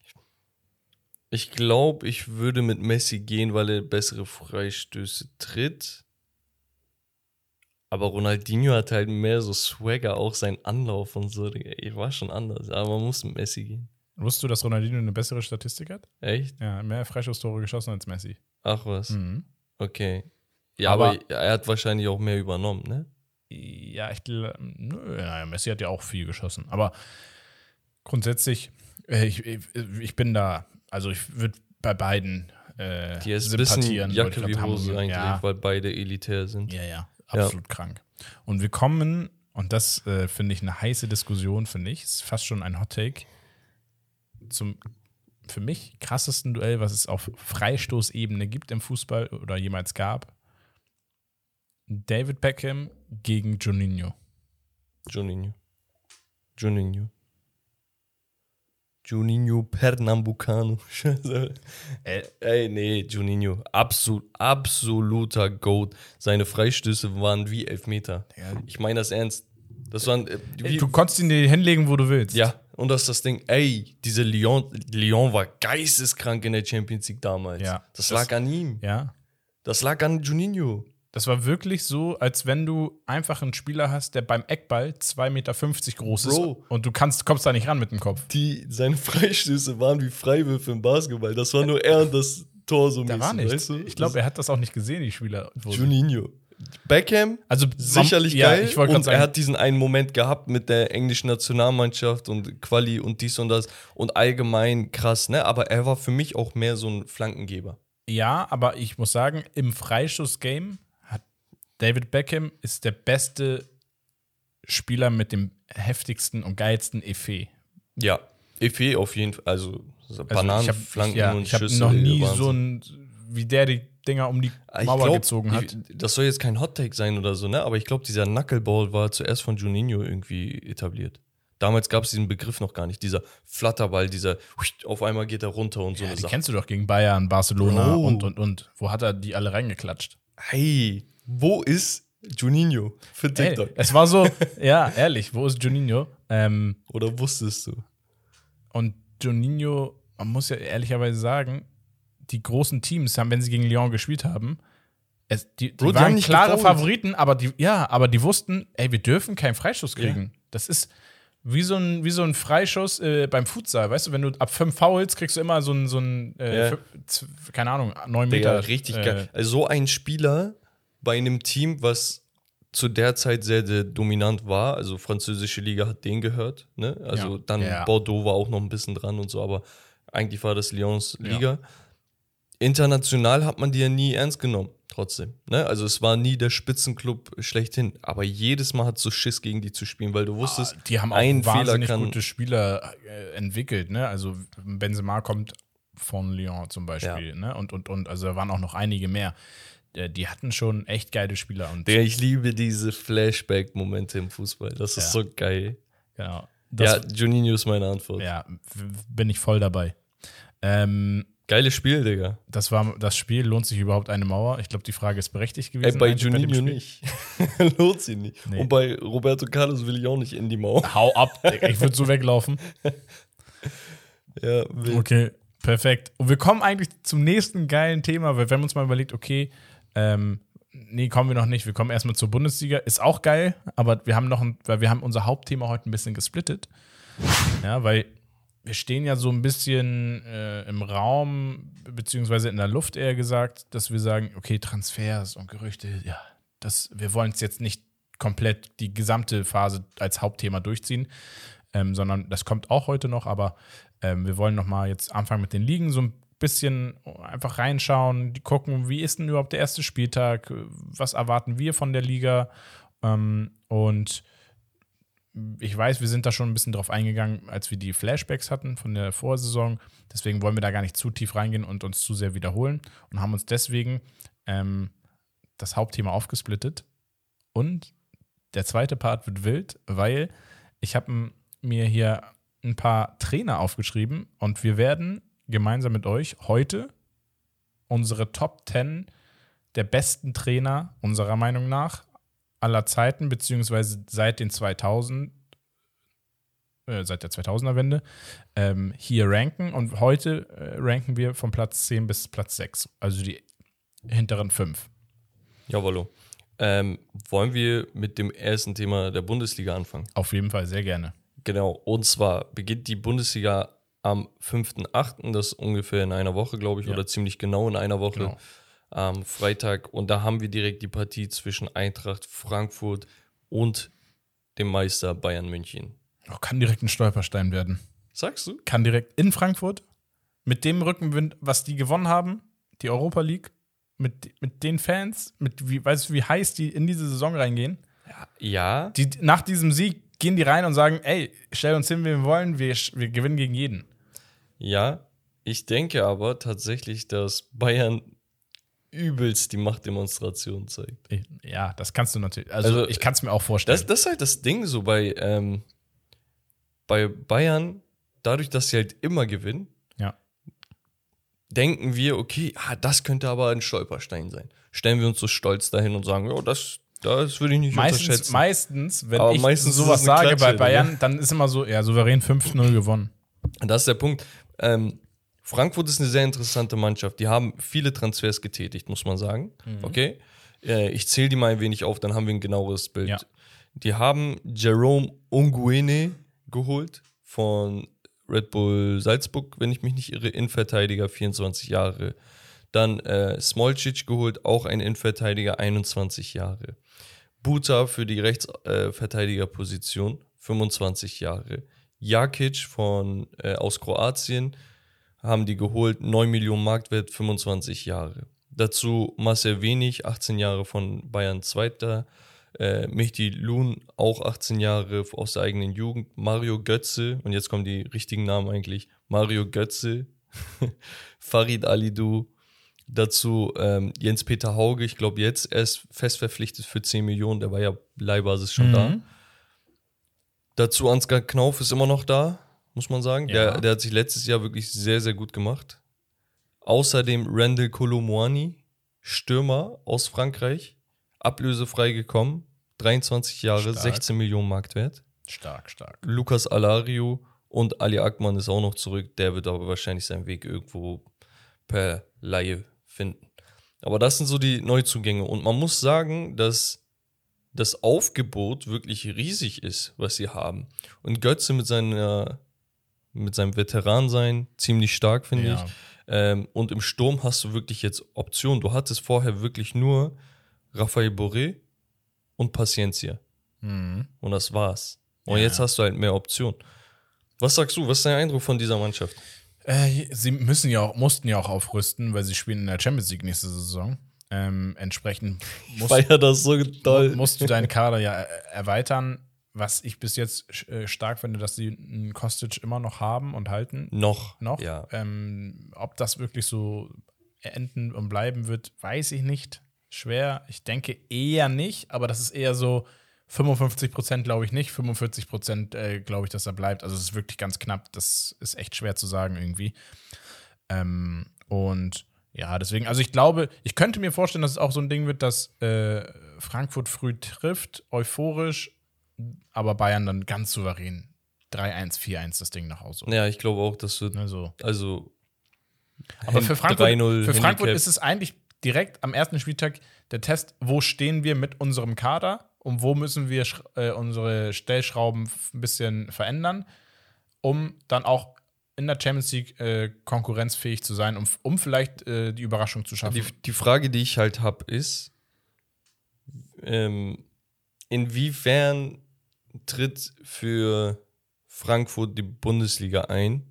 Ich glaube, ich würde mit Messi gehen, weil er bessere Freistöße tritt. Aber Ronaldinho hat halt mehr so Swagger, auch sein Anlauf und so. Ich war schon anders, aber man muss mit Messi gehen. Wusstest du, dass Ronaldinho eine bessere Statistik hat? Echt? Ja, mehr Freistoßtore geschossen als Messi. Ach was. Mhm. Okay. Ja, aber, Aber- er hat wahrscheinlich auch mehr übernommen, ne? Ja, ich gl- nö, ja, Messi hat ja auch viel geschossen. Aber grundsätzlich, äh, ich, ich, ich bin da, also ich würde bei beiden äh, Die ist ein bisschen sympathieren. Jacke wie Hose eigentlich, Ja, weil beide elitär sind. ja, ja, absolut krank. Und wir kommen, und das äh, finde ich eine heiße Diskussion, finde ich, ist fast schon ein Hot Take, zum für mich krassesten Duell, was es auf Freistoßebene gibt im Fußball oder jemals gab. David Beckham gegen Juninho. Juninho. Juninho. Juninho Pernambucano. Scheiße. Äh, Ey, nee, Juninho. Absolut, absoluter Goat. Seine Freistöße waren wie Elfmeter. Ja. Ich meine das ernst. Das waren. Äh, wie, du konntest ihn dir hinlegen, wo du willst. ja, und das ist das Ding. Ey, diese Lyon, Lyon war geisteskrank in der Champions League damals. Ja. Das, Das- lag an ihm. Ja. Das lag an Juninho. Das war wirklich so, als wenn du einfach einen Spieler hast, der beim Eckball 2,50 Meter groß ist Bro. und du kannst, kommst da nicht ran mit dem Kopf. Die, seine Freistöße waren wie Freiwürfe im Basketball. Das war nur er und das Tor so Da mäßig, war nichts. weißt du? Ich glaube, er hat das auch nicht gesehen, die Spieler. Juninho. Beckham, Also sicherlich ja, geil. Und er hat diesen einen Moment gehabt mit der englischen Nationalmannschaft und Quali und dies und das und allgemein krass, ne? Aber er war für mich auch mehr so ein Flankengeber. ja, aber ich muss sagen, im Freischuss-Game David Beckham ist der beste Spieler mit dem heftigsten und geilsten Effet. Ja. Efe auf jeden Fall, also, so Also Bananenflanken ich ja, und ich habe Schüsse. noch nie Wahnsinn. so ein, wie der die Dinger um die Ich Mauer glaub, gezogen hat. Ich, das soll jetzt kein Hot-Take sein oder so, ne? Aber ich glaube, dieser Knuckleball war zuerst von Juninho irgendwie etabliert. Damals gab es diesen Begriff noch gar nicht. Dieser Flatterball, dieser auf einmal geht er runter und so ja, die Sache. kennst du doch gegen Bayern, Barcelona Bro. und, und, und. Wo hat er die alle reingeklatscht? Hey, wo ist Juninho für Ey, TikTok? es war so, ja, ehrlich, wo ist Juninho? Ähm, Oder wusstest du? und Juninho, man muss ja ehrlicherweise sagen, die großen Teams haben, wenn sie gegen Lyon gespielt haben, es, die, die Bro, die waren haben nicht klare gefoult. Favoriten, aber die, ja, aber die wussten, ey, wir dürfen keinen Freischuss kriegen. Das ist wie so ein, wie so ein Freischuss äh, beim Futsal, weißt du, wenn du ab fünf Fouls kriegst du immer so ein, so ein äh, Ja. keine Ahnung, neun Digga, Meter. richtig äh, geil. Also so ein Spieler bei einem Team, was zu der Zeit sehr, sehr dominant war, also französische Liga hat den gehört, ne? Also Ja. dann Ja. Bordeaux war auch noch ein bisschen dran und so, aber eigentlich war das Lyons Ja. Liga. international hat man die ja nie ernst genommen, trotzdem. Ne? Also es war nie der Spitzenclub schlechthin. Aber jedes Mal hat so Schiss gegen die zu spielen, weil du wusstest, die haben auch ein Fehler wahnsinnig kann. gute Spieler äh, entwickelt, ne? Also Benzema kommt von Lyon zum Beispiel, ne? Und, und, und, also da waren auch noch einige mehr. Äh, Die hatten schon echt geile Spieler und Der, ich liebe diese Flashback-Momente im Fußball. Das ist Ja. so geil. genau. ja, Das, Juninho ist meine Antwort. ja, bin ich voll dabei. Ähm, Geiles Spiel, Digga. das war das Spiel. Lohnt sich überhaupt eine Mauer? Ich glaube, die Frage ist berechtigt Ey, gewesen. bei eigentlich dem Juninho Spiel. nicht. Lohnt sie nicht. Nee. Und bei Roberto Carlos will ich auch nicht in die Mauer. Hau ab, Digga, ich würde so weglaufen. Ja, wild. Okay, perfekt. Und wir kommen eigentlich zum nächsten geilen Thema, weil wir haben uns mal überlegt, okay, ähm, nee, kommen wir noch nicht. Wir kommen erstmal zur Bundesliga. Ist auch geil, aber wir haben noch ein, weil wir haben unser Hauptthema heute ein bisschen gesplittet. Ja, weil wir stehen ja so ein bisschen äh, im Raum, beziehungsweise in der Luft eher gesagt, dass wir sagen, okay, Transfers und Gerüchte, ja, das, wir wollen es jetzt nicht komplett die gesamte Phase als Hauptthema durchziehen, ähm, sondern das kommt auch heute noch, aber ähm, wir wollen noch mal jetzt anfangen mit den Ligen, so ein bisschen einfach reinschauen, gucken, wie ist denn überhaupt der erste Spieltag, was erwarten wir von der Liga ähm, und ich weiß, wir sind da schon ein bisschen drauf eingegangen, als wir die Flashbacks hatten von der Vorsaison. Deswegen wollen wir da gar nicht zu tief reingehen und uns zu sehr wiederholen und haben uns deswegen ähm, das Hauptthema aufgesplittet. Und der zweite Part wird wild, weil ich habe mir hier ein paar Trainer aufgeschrieben und wir werden gemeinsam mit euch heute unsere Top 10 der besten Trainer unserer Meinung nach aller Zeiten, beziehungsweise seit den 2000, äh, seit der 2000er-Wende, ähm, hier ranken. Und heute äh, ranken wir von Platz 10 bis Platz 6, also die hinteren fünf. Jawollo. Ähm, wollen wir mit dem ersten Thema der Bundesliga anfangen? Auf jeden Fall sehr gerne. Genau, und zwar beginnt die Bundesliga am 5.8., das ist ungefähr in einer Woche, glaube ich, Ja. oder ziemlich genau in einer Woche, Genau. am Freitag. Und da haben wir direkt die Partie zwischen Eintracht Frankfurt und dem Meister Bayern München. Oh, kann direkt ein Stolperstein werden. Sagst du? Kann direkt in Frankfurt mit dem Rückenwind, was die gewonnen haben, die Europa League, mit, mit den Fans, mit wie, weißt du, wie heiß die in diese Saison reingehen? Ja, Die, nach diesem Sieg gehen die rein und sagen, ey, stell uns hin, wie wir wollen, wir, wir gewinnen gegen jeden. Ja. Ich denke aber tatsächlich, dass Bayern übelst die Machtdemonstration zeigt. Ja, das kannst du natürlich. Also, Also, ich kann es mir auch vorstellen. Das, das ist halt das Ding so bei, ähm, bei Bayern, dadurch, dass sie halt immer gewinnen, ja. denken wir, okay, ah, das könnte aber ein Stolperstein sein. Stellen wir uns so stolz dahin und sagen, ja, das, das würde ich nicht Meistens, unterschätzen. meistens, wenn Aber ich meistens ist sowas sage bei Klatsche, Bayern, dann ist immer so, ja, souverän 5-0 gewonnen. Und das ist der Punkt. Ähm, Frankfurt ist eine sehr interessante Mannschaft. Die haben viele Transfers getätigt, muss man sagen. Mhm. Okay. Äh, ich zähle die mal ein wenig auf, dann haben wir ein genaueres Bild. Ja. Die haben Jerome Unguene geholt von Red Bull Salzburg, wenn ich mich nicht irre, Innenverteidiger, 24 Jahre. Dann äh, Smolcic geholt, auch ein Innenverteidiger, 21 Jahre. Buta für die Rechtsverteidigerposition, 25 Jahre. Jakic von, äh, aus Kroatien haben die geholt, 9 Millionen Marktwert, 25 Jahre. Dazu Marcel Wenig, 18 Jahre von Bayern Zweiter. Äh, Mehdi Loon, auch 18 Jahre aus der eigenen Jugend. Mario Götze, und jetzt kommen die richtigen Namen eigentlich. Mario Götze, Farid Alidou, dazu ähm, Jens-Peter Hauge, ich glaube jetzt erst fest verpflichtet für 10 Millionen, der war ja Leihbasis schon da. Dazu Ansgar Knauf ist immer noch da, muss man sagen. Ja. Der, der hat sich letztes Jahr wirklich sehr, sehr gut gemacht. Außerdem Randall Colomwani, Stürmer aus Frankreich, ablösefrei gekommen, 23 Jahre, Stark. 16 Millionen Marktwert. Stark, stark. Lukas Alario und Ali Akman ist auch noch zurück. Der wird aber wahrscheinlich seinen Weg irgendwo per Laie finden. Aber das sind so die Neuzugänge. Und man muss sagen, dass das Aufgebot wirklich riesig ist, was sie haben. Und Götze mit, seiner, mit seinem Veteransein ziemlich stark, finde Ja. ich. Ähm, und im Sturm hast du wirklich jetzt Optionen. Du hattest vorher wirklich nur Rafael Boré und Paciencia. Mhm. Und das war's. Und Ja. jetzt hast du halt mehr Optionen. Was sagst du? Was ist dein Eindruck von dieser Mannschaft? Äh, sie müssen ja auch, mussten ja auch aufrüsten, weil sie spielen in der Champions League nächste Saison. Ähm, entsprechend musst, Feier das so toll. musst du deinen Kader ja er- erweitern. Was ich bis jetzt äh, stark finde, dass sie einen Kostic immer noch haben und halten. Noch. Noch. Ja. Ähm, ob das wirklich so enden und bleiben wird, weiß ich nicht. Schwer. Ich denke eher nicht, aber das ist eher so 55 Prozent glaube ich nicht, 45 Prozent äh, glaube ich, dass er bleibt. Also es ist wirklich ganz knapp. Das ist echt schwer zu sagen irgendwie. Ähm, und ja, deswegen, also ich glaube, ich könnte mir vorstellen, dass es auch so ein Ding wird, dass äh, Frankfurt früh trifft, euphorisch, aber Bayern dann ganz souverän 3-1, 4-1 das Ding nach Hause. Ja, ich glaube auch, dass wird. Also. Also. Aber für Frankfurt, 3-0 für Frankfurt ist es eigentlich direkt am ersten Spieltag der Test, wo stehen wir mit unserem Kader und wo müssen wir äh, unsere Stellschrauben ein bisschen verändern, um dann auch in der Champions League äh, konkurrenzfähig zu sein, um, um vielleicht äh, die Überraschung zu schaffen. Die, die Frage, die ich halt habe, ist, ähm, inwiefern tritt für Frankfurt die Bundesliga ein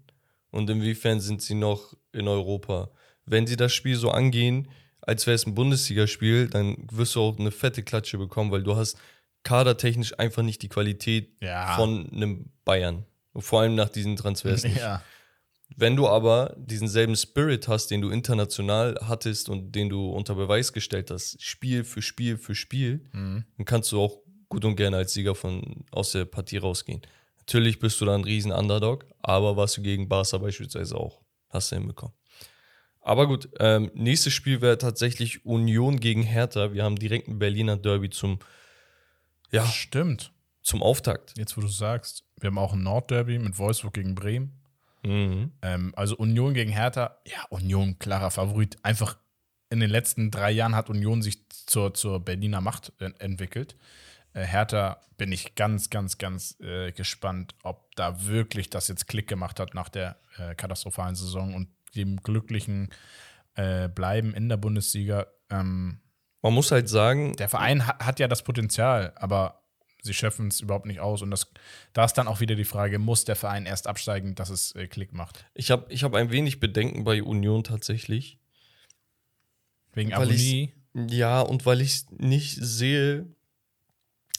und inwiefern sind sie noch in Europa? Wenn sie das Spiel so angehen, als wäre es ein Bundesligaspiel, dann wirst du auch eine fette Klatsche bekommen, weil du hast kadertechnisch einfach nicht die Qualität Ja. von einem Bayern. Vor allem nach diesen Transfers. ja. Wenn du aber diesen selben Spirit hast, den du international hattest und den du unter Beweis gestellt hast, Spiel für Spiel für Spiel, Mhm. dann kannst du auch gut und gerne als Sieger von, aus der Partie rausgehen. Natürlich bist du da ein riesen Underdog, aber was du gegen Barca beispielsweise auch hast du hinbekommen. Aber gut, ähm, nächstes Spiel wäre tatsächlich Union gegen Hertha. Wir haben direkt ein Berliner Derby zum, ja, Stimmt. zum Auftakt. Jetzt, wo du sagst, wir haben auch ein Nordderby mit Wolfsburg gegen Bremen. Mhm. Ähm, also Union gegen Hertha, ja, Union, klarer Favorit. Einfach in den letzten drei Jahren hat Union sich zur, zur Berliner Macht en- entwickelt. Äh, Hertha bin ich ganz, ganz, ganz äh, gespannt, ob da wirklich das jetzt Klick gemacht hat nach der äh, katastrophalen Saison und dem glücklichen äh, Bleiben in der Bundesliga. Ähm, Man muss halt sagen, der Verein hat, hat ja das Potenzial, aber sie schöpfen es überhaupt nicht aus. Und das, da ist dann auch wieder die Frage, muss der Verein erst absteigen, dass es äh, Klick macht? ich habe ich hab ein wenig Bedenken bei Union tatsächlich. Wegen Avonie. Ja, und weil ich nicht sehe,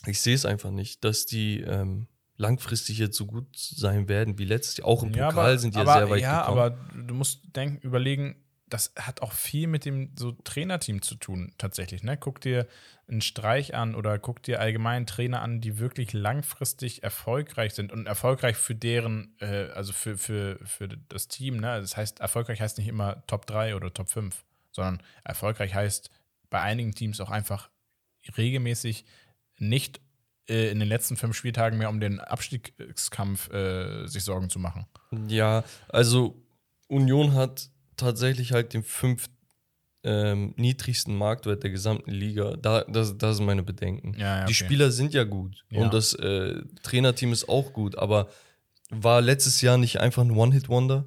ich sehe es einfach nicht, dass die ähm, langfristig jetzt so gut sein werden wie letztes Jahr. Auch im Pokal sind die ja aber, sehr weit ja, gekommen. aber du musst denken, überlegen, das hat auch viel mit dem so Trainerteam zu tun, tatsächlich. Ne? Guck dir einen Streich an oder guck dir allgemein Trainer an, die wirklich langfristig erfolgreich sind und erfolgreich für deren, äh, also für, für, für das Team. Ne? Das heißt, erfolgreich heißt nicht immer Top 3 oder Top 5, sondern erfolgreich heißt bei einigen Teams auch einfach regelmäßig nicht äh, in den letzten fünf Spieltagen mehr um den Abstiegskampf äh, sich Sorgen zu machen. Ja, also Union hat tatsächlich halt den fünf ähm, niedrigsten Marktwert der gesamten Liga. Da, das, das sind meine Bedenken. Ja, ja, Die okay. Spieler sind ja gut Ja. und das äh, Trainerteam ist auch gut, aber war letztes Jahr nicht einfach ein One-Hit-Wonder?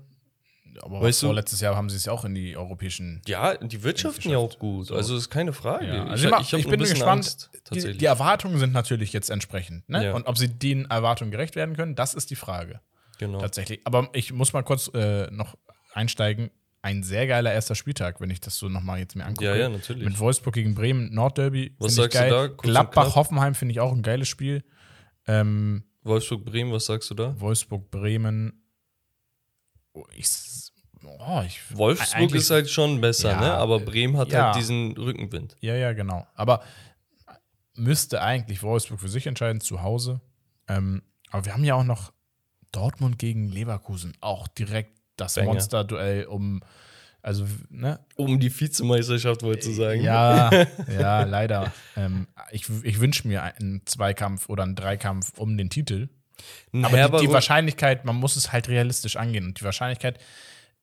Aber Weißt du- vorletztes Jahr haben sie es ja auch in die europäischen. Ja, die wirtschaften ja auch gut. So. Also ist keine Frage. Ja, ich, also ich, hab ich ein bin gespannt. Angst, Die, die Erwartungen sind natürlich jetzt entsprechend. Ne? Ja. Und ob sie den Erwartungen gerecht werden können, das ist die Frage. genau. Tatsächlich. Aber ich muss mal kurz äh, noch einsteigen. Ein sehr geiler erster Spieltag, wenn ich das so nochmal jetzt mir angucke. Ja, ja, natürlich. Mit Wolfsburg gegen Bremen, Nordderby. Was sagst du geil. da? Kurz Gladbach. Hoffenheim finde ich auch ein geiles Spiel. Ähm, Wolfsburg-Bremen, was sagst du da? Wolfsburg, Bremen. Oh, ich, oh, ich, Wolfsburg ist halt schon besser, Ja, ne? Aber Bremen hat ja. halt diesen Rückenwind. Ja, ja, genau. Aber müsste eigentlich Wolfsburg für sich entscheiden, zu Hause. Ähm, aber wir haben ja auch noch Dortmund gegen Leverkusen. Auch direkt das. Monsterduell um, also, ne? Um die Vizemeisterschaft wollte ich sagen. Ja, ja, leider. Ähm, ich ich wünsche mir einen Zweikampf oder einen Dreikampf um den Titel. Ein Aber die, die Rück- Wahrscheinlichkeit, man muss es halt realistisch angehen. Und die Wahrscheinlichkeit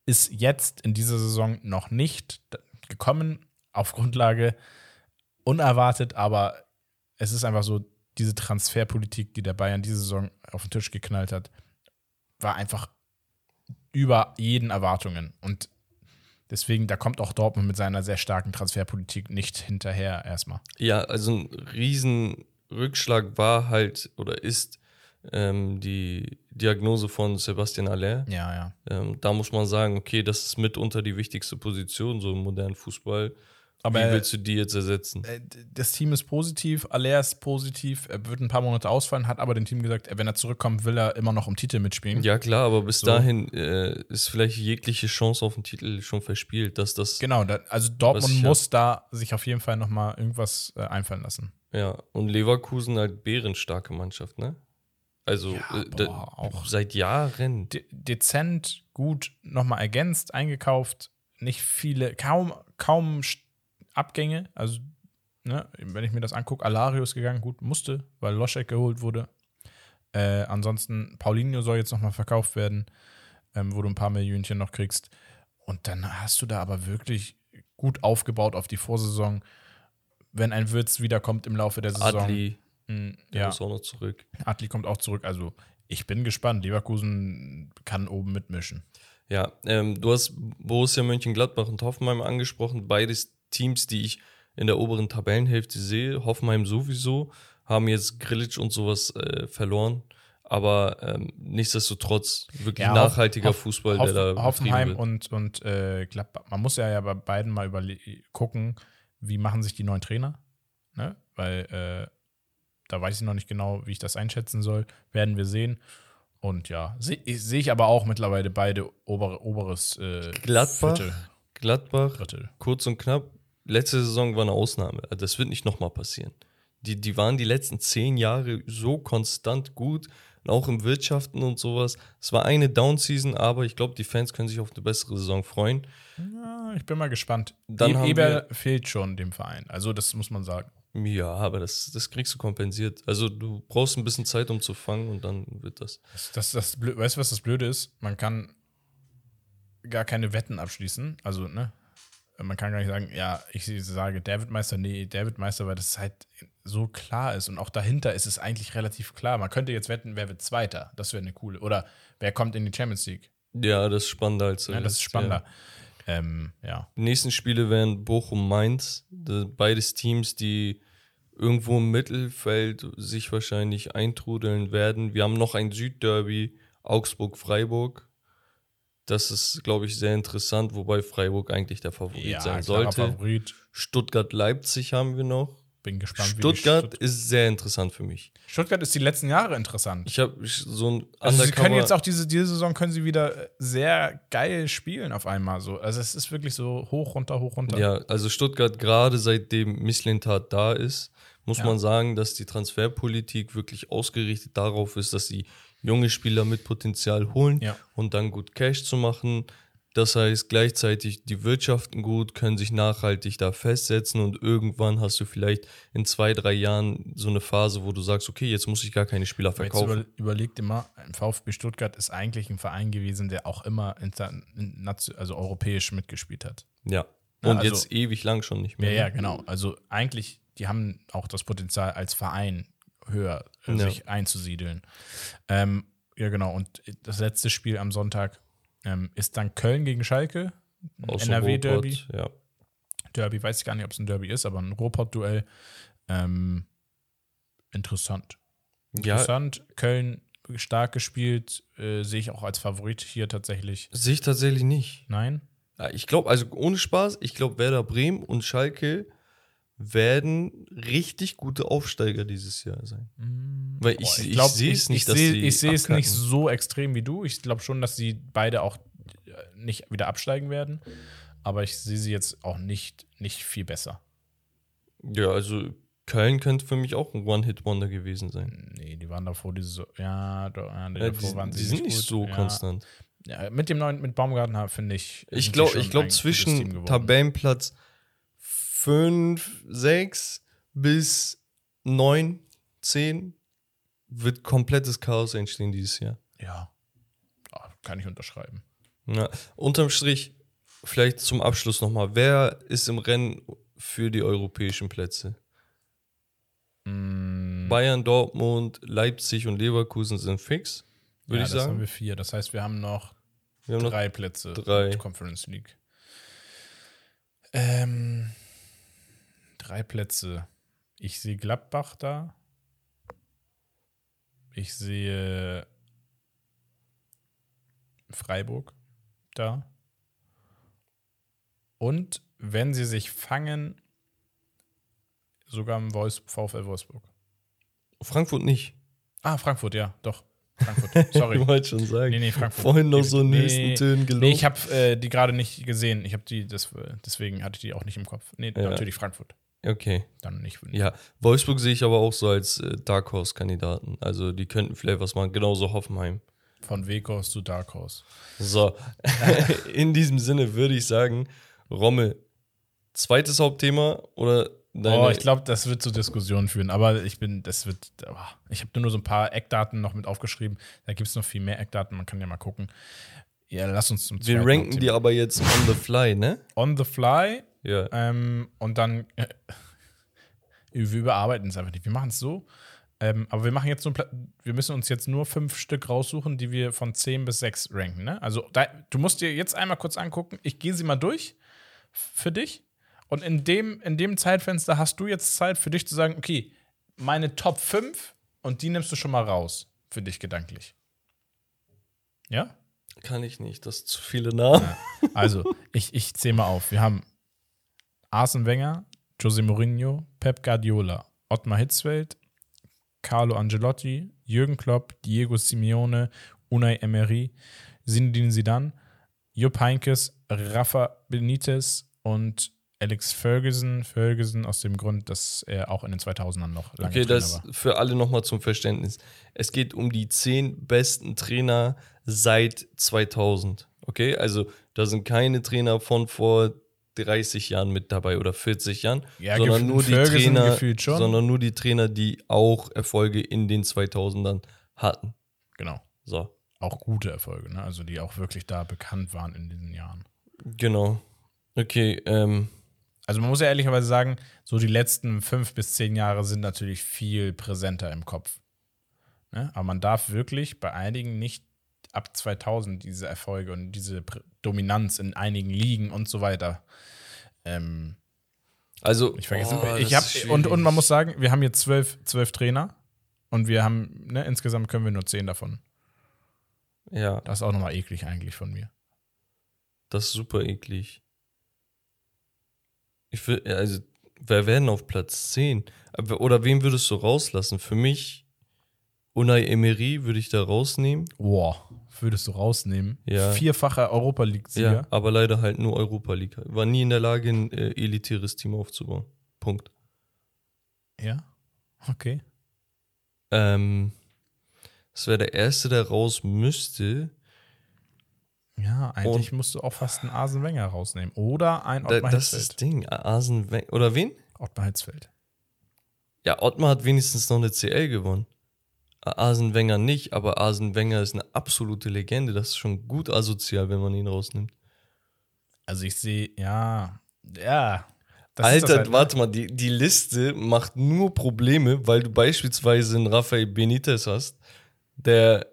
ist jetzt in dieser Saison noch nicht gekommen, auf Grundlage unerwartet, aber es ist einfach so, diese Transferpolitik, die der Bayern diese Saison auf den Tisch geknallt hat, war einfach über jeden Erwartungen. Und deswegen, da kommt auch Dortmund mit seiner sehr starken Transferpolitik nicht hinterher erstmal. Ja, also ein riesen Rückschlag war halt oder ist ähm, die Diagnose von Sebastian Aller. Ja, ja. Ähm, da muss man sagen, okay, das ist mitunter die wichtigste Position so im modernen Fußball. Aber Wie willst du die jetzt ersetzen? Äh, Das Team ist positiv, Aller ist positiv, er wird ein paar Monate ausfallen, hat aber dem Team gesagt, wenn er zurückkommt, will er immer noch um Titel mitspielen. Ja, klar, aber bis So. dahin äh, ist vielleicht jegliche Chance auf den Titel schon verspielt, dass das. Genau, da, also Dortmund muss da sich auf jeden Fall nochmal irgendwas äh, einfallen lassen. Ja, und Leverkusen halt bärenstarke Mannschaft, ne? Also Ja, äh, boah, auch. seit Jahren. De dezent, gut nochmal ergänzt, eingekauft, nicht viele, kaum, kaum Abgänge, also ne, wenn ich mir das angucke, Alario ist gegangen, gut, musste, weil Loschek geholt wurde. Äh, ansonsten, Paulinho soll jetzt nochmal verkauft werden, ähm, wo du ein paar Millionchen noch kriegst. Und dann hast du da aber wirklich gut aufgebaut auf die Vorsaison. Wenn ein Wirtz wiederkommt im Laufe der Saison. Adli, mh, der ja, auch noch zurück. Adli kommt auch zurück. Also ich bin gespannt. Leverkusen kann oben mitmischen. Ja, ähm, du hast Borussia Mönchengladbach und Hoffenheim angesprochen. Beides Teams, die ich in der oberen Tabellenhälfte sehe. Hoffenheim sowieso, haben jetzt Grillitsch und sowas äh, verloren. Aber ähm, nichtsdestotrotz wirklich Ja, nachhaltiger Hoff- Fußball, Hoff der da Hoffenheim und, und äh, Gladbach. Man muss ja, ja bei beiden mal gucken, wie machen sich die neuen Trainer. Ne? Weil äh, da weiß ich noch nicht genau, wie ich das einschätzen soll. Werden wir sehen. Und ja, sehe seh ich aber auch mittlerweile beide obere, oberes äh, Gladbach? Viertel. Gladbach, Drittel. kurz und knapp, letzte Saison war eine Ausnahme. Das wird nicht nochmal passieren. Die, die waren die letzten zehn Jahre so konstant gut, auch im Wirtschaften und sowas. Es war eine Down-Season, aber ich glaube, die Fans können sich auf eine bessere Saison freuen. Ja, ich bin mal gespannt. Dann E Eber fehlt schon dem Verein. Also, das muss man sagen. Ja, aber das, das kriegst du kompensiert. Also du brauchst ein bisschen Zeit, um zu fangen und dann wird das. Das, das, das, weißt du, was das Blöde ist? Man kann gar keine Wetten abschließen. Also, ne? Man kann gar nicht sagen, ja, ich sage, wird Meister, nee, wird Meister, weil das halt so klar ist. Und auch dahinter ist es eigentlich relativ klar. Man könnte jetzt wetten, wer wird Zweiter. Das wäre eine coole. Oder wer kommt in die Champions League. Ja, das ist spannender als Ja, das ist spannender. Ähm, ja. Die nächsten Spiele wären Bochum-Mainz. Da- Beides Teams, die irgendwo im Mittelfeld sich wahrscheinlich eintrudeln werden. Wir haben noch ein Südderby, Augsburg-Freiburg. Das ist, glaube ich, sehr interessant, wobei Freiburg eigentlich der Favorit ja, sein sollte. Stuttgart-Leipzig haben wir noch. Bin gespannt, wie Stuttgart Stutt ist sehr interessant für mich. Stuttgart ist die letzten Jahre interessant. Ich habe so ein Also sie können Undercover- jetzt auch diese, diese Saison können sie wieder sehr geil spielen auf einmal so. Also es ist wirklich so hoch, runter, hoch, runter. Ja, also Stuttgart gerade seitdem Misslintat da ist, muss Ja. man sagen, dass die Transferpolitik wirklich ausgerichtet darauf ist, dass sie junge Spieler mit Potenzial holen Ja. und dann gut Cash zu machen. Das heißt, gleichzeitig die wirtschaften gut, können sich nachhaltig da festsetzen und irgendwann hast du vielleicht in zwei, drei Jahren so eine Phase, wo du sagst, okay, jetzt muss ich gar keine Spieler Jetzt verkaufen. über, überlegt immer, ein VfB Stuttgart ist eigentlich ein Verein gewesen, der auch immer inter, also europäisch mitgespielt hat. Ja. Ja, Und also- jetzt ewig lang schon nicht Ja, mehr. ja, genau. Also eigentlich, die haben auch das Potenzial als Verein höher äh, Ja. sich einzusiedeln. Ähm, ja, genau. Und das letzte Spiel am Sonntag ähm, ist dann Köln gegen Schalke. NRW-Derby. Ja. Derby, weiß ich gar nicht, ob es ein Derby ist, aber ein Ruhrpott-Duell. Ähm, interessant. ja, Interessant. Köln stark gespielt, äh, sehe ich auch als Favorit hier tatsächlich. sehe ich tatsächlich nicht. Nein? Ja, ich glaube, also ohne Spaß, ich glaube, Werder Bremen und Schalke werden richtig gute Aufsteiger dieses Jahr sein. Weil ich, ich, glaub, sehe es nicht, ich dass sie ich sehe es nicht so extrem wie du. Ich glaube schon, dass sie beide auch äh, nicht wieder absteigen werden. Aber ich sehe sie jetzt auch nicht, nicht viel besser. Ja, also Köln könnte für mich auch ein One-Hit-Wonder gewesen sein. Nee, die waren davor diese so, ja, da, ja, die Ja, davor die, waren die sie sind nicht gut. so ja. konstant. Ja, mit dem neuen, mit Baumgarten finde ich. Ich glaube, ich glaube zwischen. Tabellenplatz 5, 6 bis 9, 10 wird komplettes Chaos entstehen dieses Jahr. Ja. ja. Kann ich unterschreiben. Ja, unterm Strich, vielleicht zum Abschluss nochmal, wer ist im Rennen für die europäischen Plätze? Mm, Bayern, Dortmund, Leipzig und Leverkusen sind fix, würde ja, ich das haben sagen. wir vier. Das heißt, wir haben noch Wir haben noch, drei Plätze drei. Conference League. Ähm, drei Plätze. Ich sehe Gladbach da. Ich sehe Freiburg da. Und wenn sie sich fangen, sogar im Wolfs VfL Wolfsburg. Frankfurt nicht. Ah, Frankfurt, ja, doch. Frankfurt, sorry. Ich wollte schon sagen. Nee, nee, Frankfurt. Vorhin noch so in Nee, höchsten Tönen gelobt. Nee, ich habe äh, die gerade nicht gesehen. Ich habe die, das, deswegen hatte ich die auch nicht im Kopf. Nee, Ja. natürlich Frankfurt. Okay. Dann nicht. Ja, Wolfsburg sehe ich aber auch so als äh, Dark Horse-Kandidaten. Also die könnten vielleicht was machen. Genauso Hoffenheim. Von Wekos zu Dark Horse. So, in diesem Sinne würde ich sagen, Rommel, zweites Hauptthema oder deine, Oh, ich glaube, das wird zu Diskussionen führen. Aber ich bin, das wird, oh, ich habe nur so ein paar Eckdaten noch mit aufgeschrieben. Da gibt es noch viel mehr Eckdaten. Man kann ja mal gucken. Ja, lass uns zum wir ranken Hauptthema. die aber jetzt on the fly, ne? on the fly Ja. ähm, und dann äh, wir überarbeiten es einfach nicht. Wir machen es so. Ähm, aber wir machen jetzt nur, wir müssen uns jetzt nur fünf Stück raussuchen, die wir von 10 bis 6 ranken. Ne? Also da, du musst dir jetzt einmal kurz angucken, ich gehe sie mal durch für dich. Und in dem, in dem Zeitfenster hast du jetzt Zeit für dich zu sagen, okay, meine Top 5 und die nimmst du schon mal raus für dich gedanklich. Ja? Kann ich nicht, das ist zu viele Namen. Also, ich, ich zähle mal auf. Wir haben Arsene Wenger, Jose Mourinho, Pep Guardiola, Ottmar Hitzfeld, Carlo Angelotti, Jürgen Klopp, Diego Simeone, Unai Emery, Zinedine Zidane, Jupp Heynckes, Rafa Benitez und Alex Ferguson. Ferguson aus dem Grund, dass er auch in den 2000ern noch lange Okay, Trainer das war. für alle nochmal zum Verständnis. Es geht um die zehn besten Trainer seit 2000. Okay, also da sind keine Trainer von vor 30 Jahren mit dabei oder 40 Jahren, Ja, sondern nur die Ferguson Trainer, schon. sondern nur die Trainer, die auch Erfolge in den 2000ern hatten. Genau. So, Auch gute Erfolge, ne? Also die auch wirklich da bekannt waren in diesen Jahren. genau. Okay, ähm, Also man muss ja ehrlicherweise sagen, so die letzten fünf bis zehn Jahre sind natürlich viel präsenter im Kopf. Ne? Aber man darf wirklich bei einigen nicht ab 2000 diese Erfolge und diese Dominanz in einigen Ligen und so weiter. Ähm, also ich vergesse. oh, ich hab, und, und man muss sagen, wir haben jetzt zwölf, zwölf Trainer und wir haben, ne, insgesamt können wir nur zehn davon. ja, Das ist auch nochmal eklig eigentlich von mir. das ist super eklig. Ich will, also, wer wäre denn auf Platz 10? Aber- Oder wen würdest du rauslassen? Für mich, Unai Emery würde ich da rausnehmen. Boah, würdest du rausnehmen? Ja. Vierfacher Europa League-Sieger. Ja, aber leider halt nur Europa League. War nie in der Lage, ein äh, elitäres Team aufzubauen. Punkt. ja? Okay. Ähm, das wäre der Erste, der raus müsste. Ja, eigentlich musst du auch fast einen Arsene Wenger rausnehmen. Oder ein Da, Ottmar das ist das. Ding. Asen Oder wen? Ottmar Hitzfeld. Ja, Ottmar hat wenigstens noch eine CL gewonnen. Asen Wenger nicht, aber Asen Wenger ist eine absolute Legende. Das ist schon gut asozial, wenn man ihn rausnimmt. Also ich sehe, ja, ja. Alter, halt, ne? warte mal, die, die Liste macht nur Probleme, weil du beispielsweise einen Rafael Benitez hast, der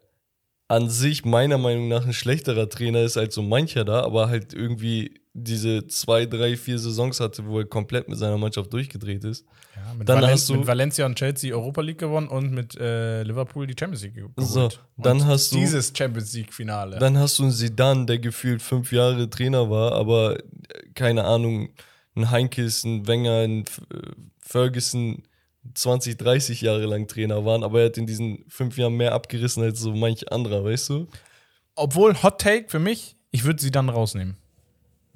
an sich meiner Meinung nach ein schlechterer Trainer ist als so mancher da, aber halt irgendwie diese zwei, drei, vier Saisons hatte, wo er komplett mit seiner Mannschaft durchgedreht ist. Ja, mit, dann Valen hast du- mit Valencia und Chelsea Europa League gewonnen und mit äh, Liverpool die Champions League geholt. So, Und dann hast du- dieses Champions League Finale. Dann hast du einen Zidane, der gefühlt fünf Jahre Trainer war, aber äh, keine Ahnung, ein Heinkes, ein Wenger, ein äh, Ferguson 20, 30 Jahre lang Trainer waren, aber er hat in diesen fünf Jahren mehr abgerissen als so manch anderer, weißt du? Obwohl Hot Take für mich, ich würde sie dann rausnehmen.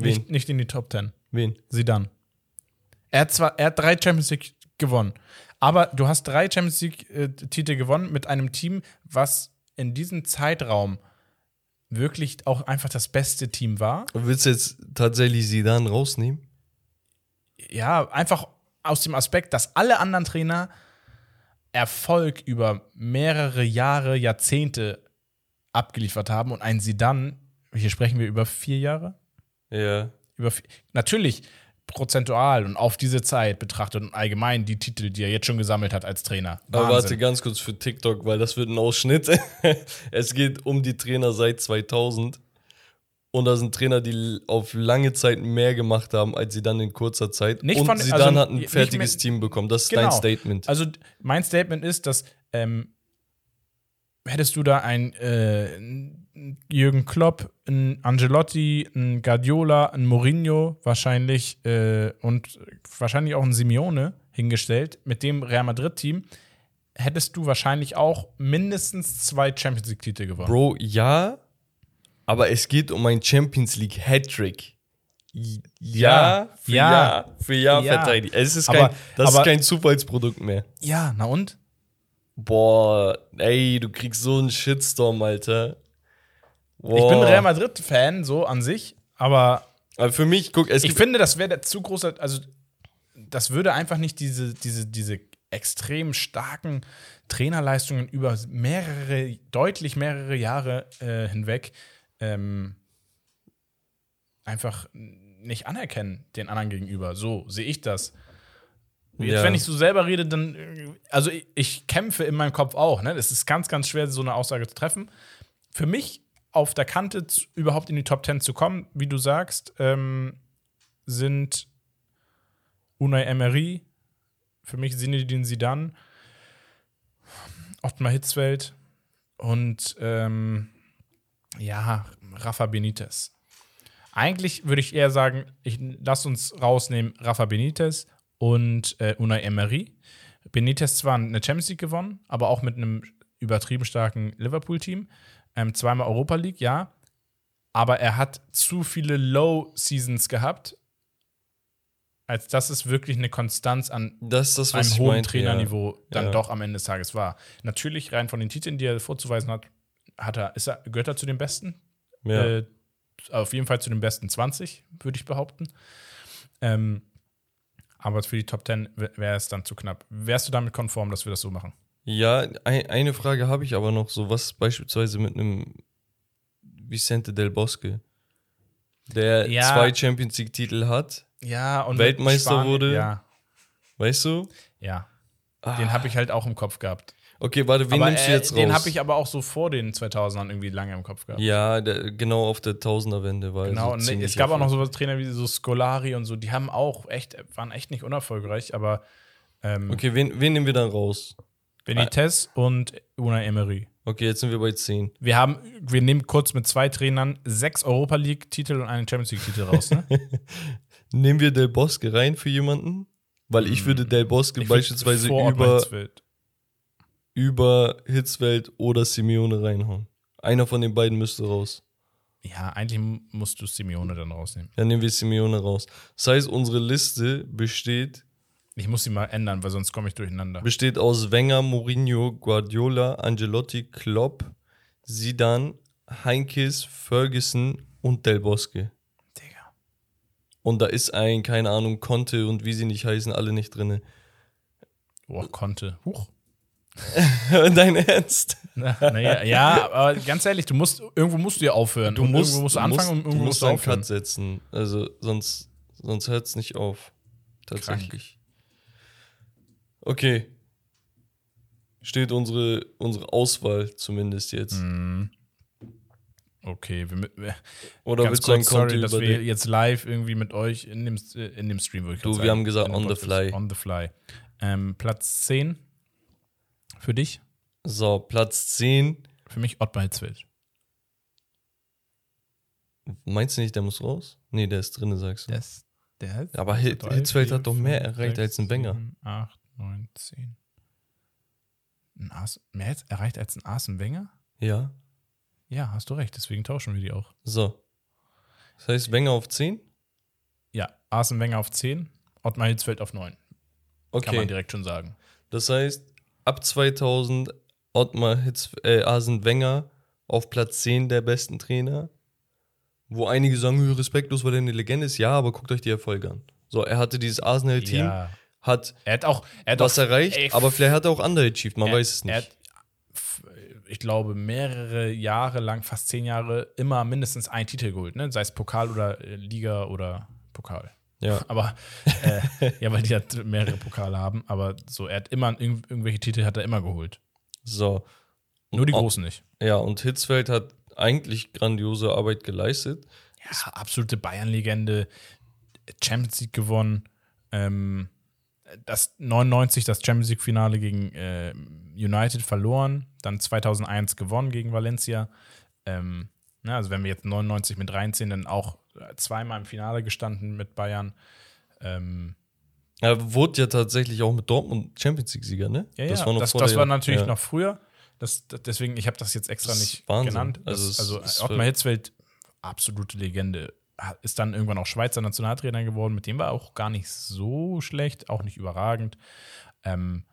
Nicht, nicht in die Top 10. Wen? Sie dann. Er hat zwar, er hat drei Champions League gewonnen, aber du hast drei Champions League äh, gewonnen mit einem Team, was in diesem Zeitraum wirklich auch einfach das beste Team war. Willst du jetzt tatsächlich Zidane rausnehmen? Ja, einfach aus dem Aspekt, dass alle anderen Trainer Erfolg über mehrere Jahre, Jahrzehnte abgeliefert haben und ein Sidan, hier sprechen wir über vier Jahre, Ja. über natürlich prozentual und auf diese Zeit betrachtet und allgemein die Titel, die er jetzt schon gesammelt hat als Trainer. Aber Wahnsinn. warte ganz kurz für TikTok, weil das wird ein Ausschnitt. es geht um die Trainer seit 2000. Und da sind Trainer, die auf lange Zeit mehr gemacht haben, als sie dann in kurzer Zeit. Nicht und von- Zidane also hat ein nicht fertiges Team bekommen. Das ist Genau. dein Statement. Also mein Statement ist, dass ähm, hättest du da ein äh, Jürgen Klopp, ein Angelotti, ein Guardiola, ein Mourinho wahrscheinlich äh, und wahrscheinlich auch ein Simeone hingestellt mit dem Real Madrid-Team, hättest du wahrscheinlich auch mindestens zwei Champions League-Titel gewonnen. Bro, ja, aber es geht um ein Champions League Hattrick. Ja, Ja, für ja, Jahr, für Jahr ja. verteidigt. Es ist Aber- kein, das aber- ist kein Zufallsprodukt mehr. Ja, na und? Boah, ey, du kriegst so einen Shitstorm, Alter. Boah. Ich bin Real Madrid-Fan, so an sich, aber Aber für mich, guck, es ich finde, das wäre der zu große, also das würde einfach nicht diese, diese, diese extrem starken Trainerleistungen über mehrere, deutlich mehrere Jahre äh, hinweg ähm, einfach nicht anerkennen den anderen gegenüber. So sehe ich das. Jetzt, Ja. wenn ich so selber rede, dann, also ich, ich kämpfe in meinem Kopf auch. Ne? Es ist ganz, ganz schwer, so eine Aussage zu treffen. Für mich auf der Kante überhaupt in die Top 10 zu kommen, wie du sagst, ähm, sind Unai Emery, für mich Zinedine Zidane, Ottmar Hitzfeld und ähm, ja, Rafa Benitez. Eigentlich würde ich eher sagen, ich lass uns rausnehmen Rafa Benitez und äh, Unai Emery. Benitez zwar eine Champions League gewonnen, aber auch mit einem übertrieben starken Liverpool-Team. Ähm, zweimal Europa League, ja. Aber er hat zu viele Low-Seasons gehabt, als dass es wirklich eine Konstanz an das das, einem hohen meinte, Trainerniveau dann Ja. doch am Ende des Tages war. Natürlich, rein von den Titeln, die er vorzuweisen hat, hat er, ist er, gehört er zu den Besten. Ja. ja. Äh, auf jeden Fall zu den besten 20, würde ich behaupten. Ähm, aber für die Top 10 wäre es dann zu knapp. Wärst du damit konform, dass wir das so machen? Ja, ein, eine Frage habe ich aber noch. So, was beispielsweise mit einem Vicente del Bosque, der Ja. zwei Champions League-Titel hat, Ja, und Weltmeister wurde? Ja, weißt du? ja. Ah. Den habe ich halt auch im Kopf gehabt. Okay, warte, wen aber nimmst du äh, jetzt raus? den habe ich aber auch so vor den 2000ern irgendwie lange im Kopf gehabt. Ja, der, genau auf der Tausenderwende war Genau, so und ne, es gab auch noch so Trainer wie so Scolari und so, die haben auch echt, waren echt nicht unerfolgreich, aber ähm, Okay, wen, wen nehmen wir dann raus? Benitez und Unai Emery. Okay, jetzt sind wir bei 10. Wir haben, wir nehmen kurz mit zwei Trainern sechs Europa League-Titel und einen Champions League-Titel raus, ne? Nehmen wir Del Bosque rein für jemanden? Weil ich würde Del Bosque Ich beispielsweise über, Hitzfeld. über Hitzfeld oder Simeone reinhauen. Einer von den beiden müsste raus. Ja, eigentlich musst du Simeone dann rausnehmen. Dann nehmen wir Simeone raus. Das heißt, unsere Liste besteht, Ich muss sie mal ändern, weil sonst komme ich durcheinander. besteht aus Wenger, Mourinho, Guardiola, Angelotti, Klopp, Zidane, Heinkes, Ferguson und Del Bosque. Digga. Und da ist ein, keine Ahnung, Conte und wie sie nicht heißen, alle nicht drin. Boah, konnte. Huch. Dein Ernst? Na, naja, ja, aber ganz ehrlich, du musst, irgendwo musst du ja aufhören. Und irgendwo musst du anfangen und du irgendwo musst musst du einen aufhören. Cut setzen. Also sonst, sonst hört es nicht auf. Tatsächlich. Okay. Steht unsere, unsere Auswahl zumindest jetzt. Mhm. Okay, wir, wir, Oder ganz kurz, sorry, dass wir jetzt live irgendwie mit euch in dem, äh, in dem Stream, würde ich Du, grad wir sagen, haben gesagt, on the fly. On the fly. Ähm, Platz 10 für dich, So, Platz 10. für mich Ottmar Hitzfeld. Meinst du nicht, der muss raus? Nee, der ist drin, sagst du. Das, der hat Aber Hit- Hitzfeld hat doch mehr erreicht als ein Wenger. 8, 9, 10. Ein Ars, mehr jetzt erreicht als ein Arsene Wenger? Ja. Ja, hast du recht, deswegen tauschen wir die auch. So. Das heißt, Wenger auf 10? Ja, Arsene Wenger auf 10, Ottmar Hitzfeld auf 9. Kann man Okay. direkt schon sagen. Das heißt, ab 2000 Ottmar Hitz, äh, Arsene Wenger auf Platz 10 der besten Trainer. Wo einige sagen, "Hö, respektlos, weil er eine Legende ist. Ja, aber guckt euch die Erfolge an. So, er hatte dieses Arsenal-Team, Ja. Hat Er hat auch, er hat was auch, erreicht, ey, aber vielleicht hat er auch underachieved, man er- weiß es Er nicht. hat, f- ich glaube, mehrere Jahre lang, fast zehn Jahre, immer mindestens einen Titel geholt, ne? Sei es Pokal oder äh, Liga oder Pokal. Ja. Aber äh, ja, weil die halt mehrere Pokale haben, aber so, er hat immer irgendw- irgendwelche Titel hat er immer geholt. So. Nur die großen nicht. Ja, und Hitzfeld hat eigentlich grandiose Arbeit geleistet. Ja, absolute Bayern-Legende, Champions League gewonnen. Ähm, das 99 das Champions League Finale gegen äh, United verloren, dann 2001 gewonnen gegen Valencia. Ähm, na, also wenn wir jetzt 99 mit reinziehen, dann auch zweimal im Finale gestanden mit Bayern. Ähm, Er wurde ja tatsächlich auch mit Dortmund Champions League-Sieger, ne? ja, das, ja, das, vor das der- war natürlich ja. noch früher. Das, das, deswegen, ich habe das jetzt extra Das nicht genannt. Das, Also also Ottmar Hitzfeld, absolute Legende. Ist dann irgendwann auch Schweizer Nationaltrainer geworden. Mit dem war auch gar nicht so schlecht, auch nicht überragend. Ähm,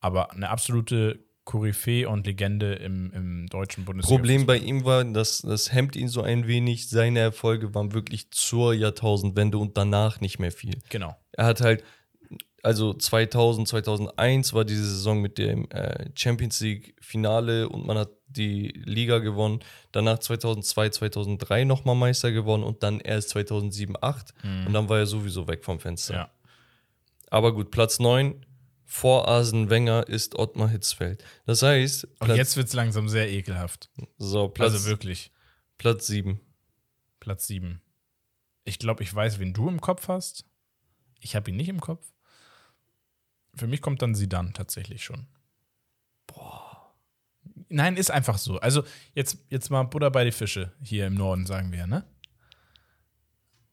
aber eine absolute Koryphäe und Legende im, im deutschen Bundesliga. Problem bei ihm war, dass das hemmt ihn so ein wenig. Seine Erfolge waren wirklich zur Jahrtausendwende und danach nicht mehr viel. Genau. Er hat halt, also 2000, 2001 war diese Saison mit dem äh, Champions League Finale und man hat die Liga gewonnen. Danach 2002, 2003 nochmal Meister gewonnen und dann erst 2007, 2008. Und dann war er sowieso weg vom Fenster. Ja. Aber gut, Platz 9 vor Arsene Wenger ist Ottmar Hitzfeld. Das heißt, Und Platz, jetzt wird es langsam sehr ekelhaft. so, Platz, also wirklich. Platz 7. Platz 7. Ich glaube, ich weiß, wen du im Kopf hast. Ich habe ihn nicht im Kopf. Für mich kommt dann Sidan tatsächlich schon. Boah. Nein, ist einfach so. Also jetzt, jetzt mal Butter bei die Fische hier im Norden, sagen wir, ne?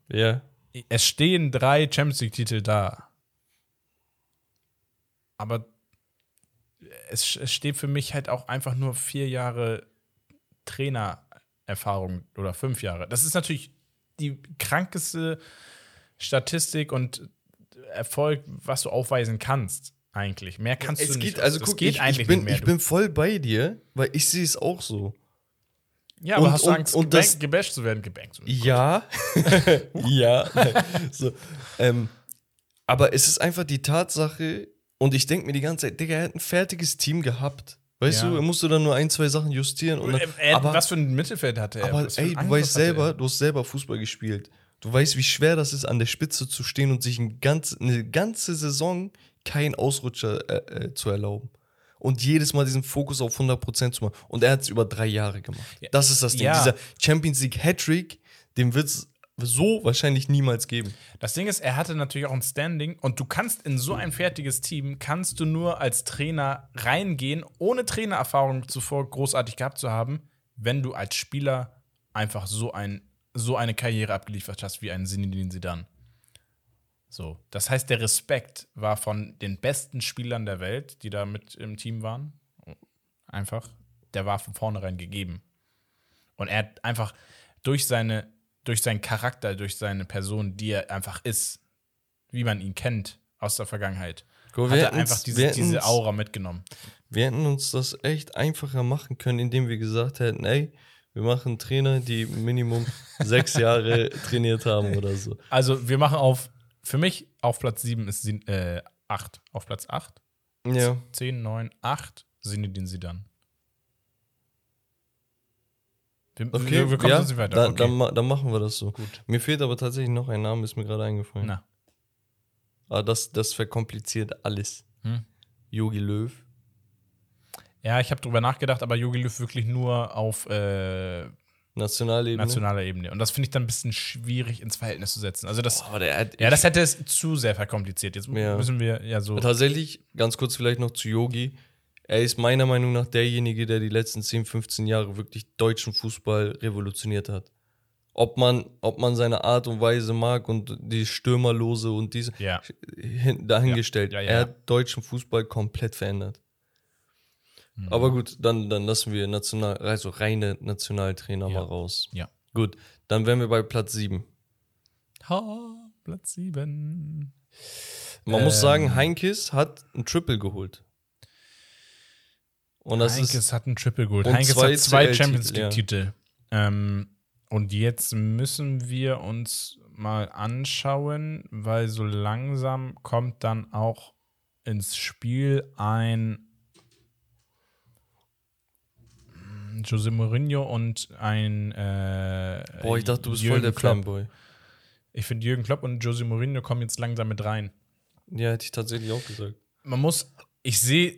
Ja. Es stehen drei Champions League-Titel da. Aber es, es steht für mich halt auch einfach nur vier Jahre Trainererfahrung oder fünf Jahre. Das ist natürlich die krankeste Statistik und Erfolg, was du aufweisen kannst, eigentlich. Mehr kannst es du nicht. geht, also es guck, geht ich, eigentlich ich, bin, nicht mehr. ich bin voll bei dir, weil ich sehe es auch so. ja, aber und- hast du und- Angst, und das- gebasht zu werden? Gebankt. zu werden. Ja. ja. so, ähm, aber es ist einfach die Tatsache, und ich denke mir die ganze Zeit, Digga, er hat ein fertiges Team gehabt. Weißt Ja. du, er musste dann nur ein, zwei Sachen justieren. Und dann, Er- er- aber was für ein Mittelfeld hatte er? aber ey, du weißt hatte er? selber, du hast selber Fußball gespielt. Du weißt, wie schwer das ist, an der Spitze zu stehen und sich ein ganz, eine ganze Saison keinen Ausrutscher äh, äh, zu erlauben. Und jedes Mal diesen Fokus auf 100% zu machen. Und er hat es über drei Jahre gemacht. Das ist das Ding. Ja. Dieser Champions League Hattrick, den wird es so wahrscheinlich niemals geben. Das Ding ist, er hatte natürlich auch ein Standing und du kannst in so ein fertiges Team, kannst du nur als Trainer reingehen, ohne Trainererfahrung zuvor großartig gehabt zu haben, wenn du als Spieler einfach so, ein, so eine Karriere abgeliefert hast wie ein Zinedine Zidane. So, das heißt, der Respekt war von den besten Spielern der Welt, die da mit im Team waren, einfach, der war von vornherein gegeben. Und er hat einfach durch seine, durch seinen Charakter, durch seine Person, die er einfach ist, wie man ihn kennt aus der Vergangenheit, Guck, hat er einfach diese, diese Aura mitgenommen. Wir hätten uns das echt einfacher machen können, indem wir gesagt hätten, ey, wir machen Trainer, die Minimum sechs Jahre trainiert haben oder so. Also, wir machen auf, für mich auf Platz 7 ist äh, 8. Auf Platz 8, Ja. 10, 9, 8, Sinedin Sidan. Wir, Okay, wir, kommen ja, nicht weiter. Dann, okay. dann, ma- dann machen wir das so. Gut. Mir fehlt aber tatsächlich noch ein Name, ist mir gerade eingefallen. Na. Aber das, das verkompliziert alles. Hm. Yogi Löw. Ja, ich habe drüber nachgedacht, aber Jogi Löw wirklich nur auf äh, Nationalebene. nationaler Ebene. Und das finde ich dann ein bisschen schwierig ins Verhältnis zu setzen. Also das, Boah, der hat, ja, das hätte es zu sehr verkompliziert. Jetzt Ja. müssen wir ja so. Tatsächlich, ganz kurz vielleicht noch zu Yogi. Er ist meiner Meinung nach derjenige, der die letzten 10, 15 Jahre wirklich deutschen Fußball revolutioniert hat. Ob man, ob man seine Art und Weise mag und die Stürmerlose und diese Ja. hin, dahingestellt. Ja, er hat deutschen Fußball komplett verändert. Aber gut, dann, dann lassen wir national, also reine Nationaltrainer Ja. mal raus. Ja. Gut, dann wären wir bei Platz 7. Ha, Platz 7. Man muss Ähm. sagen, Heinkes hat ein Triple geholt. Und das Heinkes ist hat einen Triple geholt. Heinkes zwei hat zwei Champions ja. League-Titel. Ähm, und jetzt müssen wir uns mal anschauen, weil so langsam kommt dann auch ins Spiel ein mm, Jose Mourinho und ein äh, Boah, ich dachte, du bist Jürgen voll der Klopp. Fanboy. Ich finde, Jürgen Klopp und Jose Mourinho kommen jetzt langsam mit rein. Ja, hätte ich tatsächlich auch gesagt. man muss, ich sehe,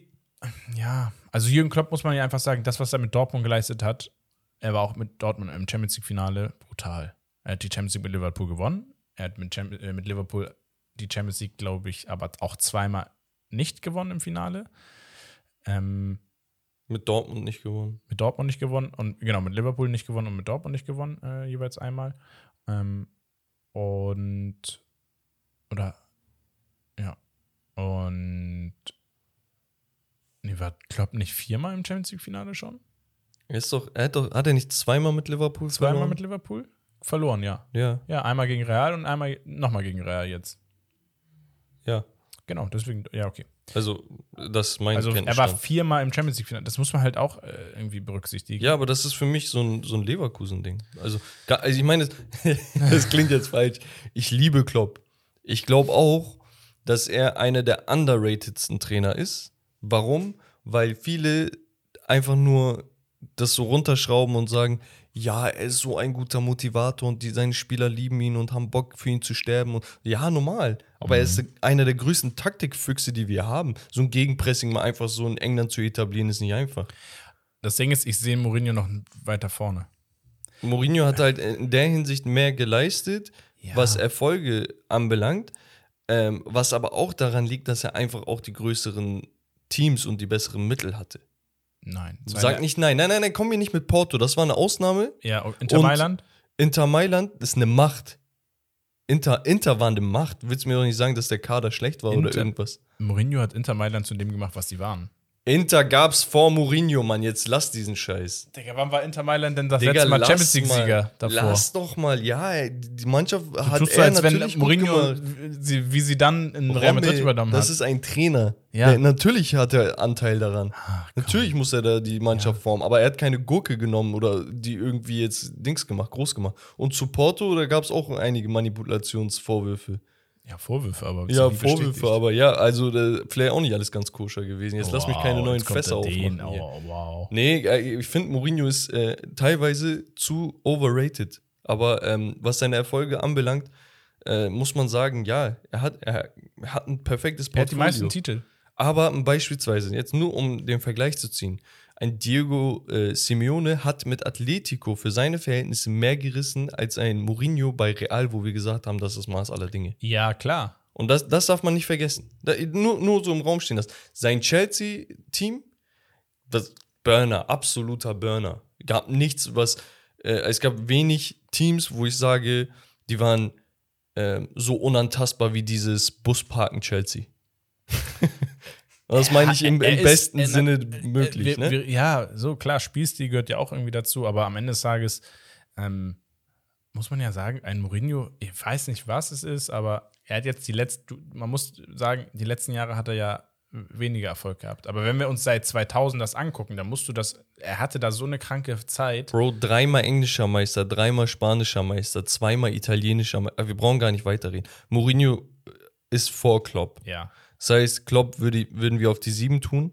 ja, also Jürgen Klopp muss man ja einfach sagen, das, was er mit Dortmund geleistet hat, er war auch mit Dortmund im Champions League-Finale brutal. Er hat die Champions League mit Liverpool gewonnen. Er hat mit, Champ äh, mit Liverpool die Champions League, glaube ich, aber auch zweimal nicht gewonnen im Finale. Ähm, Mit Dortmund nicht gewonnen. mit Dortmund nicht gewonnen und genau, mit Liverpool nicht gewonnen und mit Dortmund nicht gewonnen, äh, jeweils einmal. Ähm, und oder ja. Und nee, war Klopp nicht viermal im Champions League-Finale schon? Er ist doch, er hat doch, hat er nicht zweimal mit Liverpool Zweimal verloren? mit Liverpool? Verloren, ja. Ja, Ja, einmal gegen Real und einmal nochmal gegen Real jetzt. ja. Genau, deswegen, ja, okay. Also, das mein Also er war viermal im Champions League-Finale. Das muss man halt auch äh, irgendwie berücksichtigen. Ja, aber das ist für mich so ein, so ein Leverkusen-Ding. Also, also ich meine, das, das klingt jetzt falsch. Ich liebe Klopp. Ich glaube auch, dass er einer der underratedsten Trainer ist. Warum? Weil viele einfach nur das so runterschrauben und sagen, ja, er ist so ein guter Motivator und die, seine Spieler lieben ihn und haben Bock für ihn zu sterben. Und, ja, normal. Aber er ist einer der größten Taktikfüchse, die wir haben. So ein Gegenpressing mal einfach so in England zu etablieren, ist nicht einfach. Das Ding ist, ich sehe Mourinho noch weiter vorne. Mourinho hat halt in der Hinsicht mehr geleistet, Ja. was Erfolge anbelangt, ähm, was aber auch daran liegt, dass er einfach auch die größeren Teams und die besseren Mittel hatte. Nein. Sag nicht nein, nein, nein, nein, komm mir nicht mit Porto, das war eine Ausnahme. Ja, oh, Inter Mailand? Inter Mailand ist eine Macht. Inter, Inter war eine Macht. Willst du mir doch nicht sagen, dass der Kader schlecht war oder Inter- irgendwas? Mourinho hat Inter Mailand zu dem gemacht, was sie waren. Inter gab's vor Mourinho, Mann. Jetzt lass diesen Scheiß. Digga, wann war Inter Mailand denn das Digga, letzte Mal Champions League-Sieger davor? Lass doch mal, ja, ey, die Mannschaft hat Tust er du, als wenn natürlich gut Mourinho, sie, wie sie dann in Real Madrid übernommen das hat. ist ein Trainer. Ja. Der, natürlich hat er Anteil daran. Ach, natürlich muss er da die Mannschaft formen, aber er hat keine Gurke genommen oder die irgendwie jetzt Dings gemacht, groß gemacht. Und zu Porto, da gab es auch einige Manipulationsvorwürfe. Ja, Vorwürfe, aber. Ja, Vorwürfe, aber ja, also vielleicht auch nicht alles ganz koscher gewesen. Jetzt lass mich keine Wow, neuen Fässer er aufmachen. Oh, wow. Nee, äh, ich finde, Mourinho ist äh, teilweise zu overrated. Aber ähm, was seine Erfolge anbelangt, äh, muss man sagen, ja, er hat, er hat ein perfektes Er hat die Portfolio. meisten Titel. Aber beispielsweise, jetzt nur um den Vergleich zu ziehen, ein Diego äh, Simeone hat mit Atletico für seine Verhältnisse mehr gerissen als ein Mourinho bei Real, wo wir gesagt haben, das ist das Maß aller Dinge. Ja, klar. Und das, das darf man nicht vergessen. Da, nur, nur so im Raum stehen das. Sein Chelsea-Team, das Burner, absoluter Burner. Gab nichts, was. Äh, es gab wenig Teams, wo ich sage, die waren ähm, so unantastbar wie dieses Busparken Chelsea. das meine ich im, im ist- besten er- Sinne äh, möglich. wir, ne? wir, ja, so klar, Spielstil gehört ja auch irgendwie dazu, aber am Ende des Tages ähm, muss man ja sagen, ein Mourinho, ich weiß nicht, was es ist, aber er hat jetzt die letzten, man muss sagen, die letzten Jahre hat er ja weniger Erfolg gehabt. Aber wenn wir uns seit 2000 das angucken, dann musst du das, er hatte da so eine kranke Zeit. Bro, dreimal englischer Meister, dreimal spanischer Meister, zweimal italienischer Meister. Wir brauchen gar nicht weiterreden. Mourinho ist vor Klopp. Ja. Das heißt, Klopp würde, würden wir auf die sieben tun?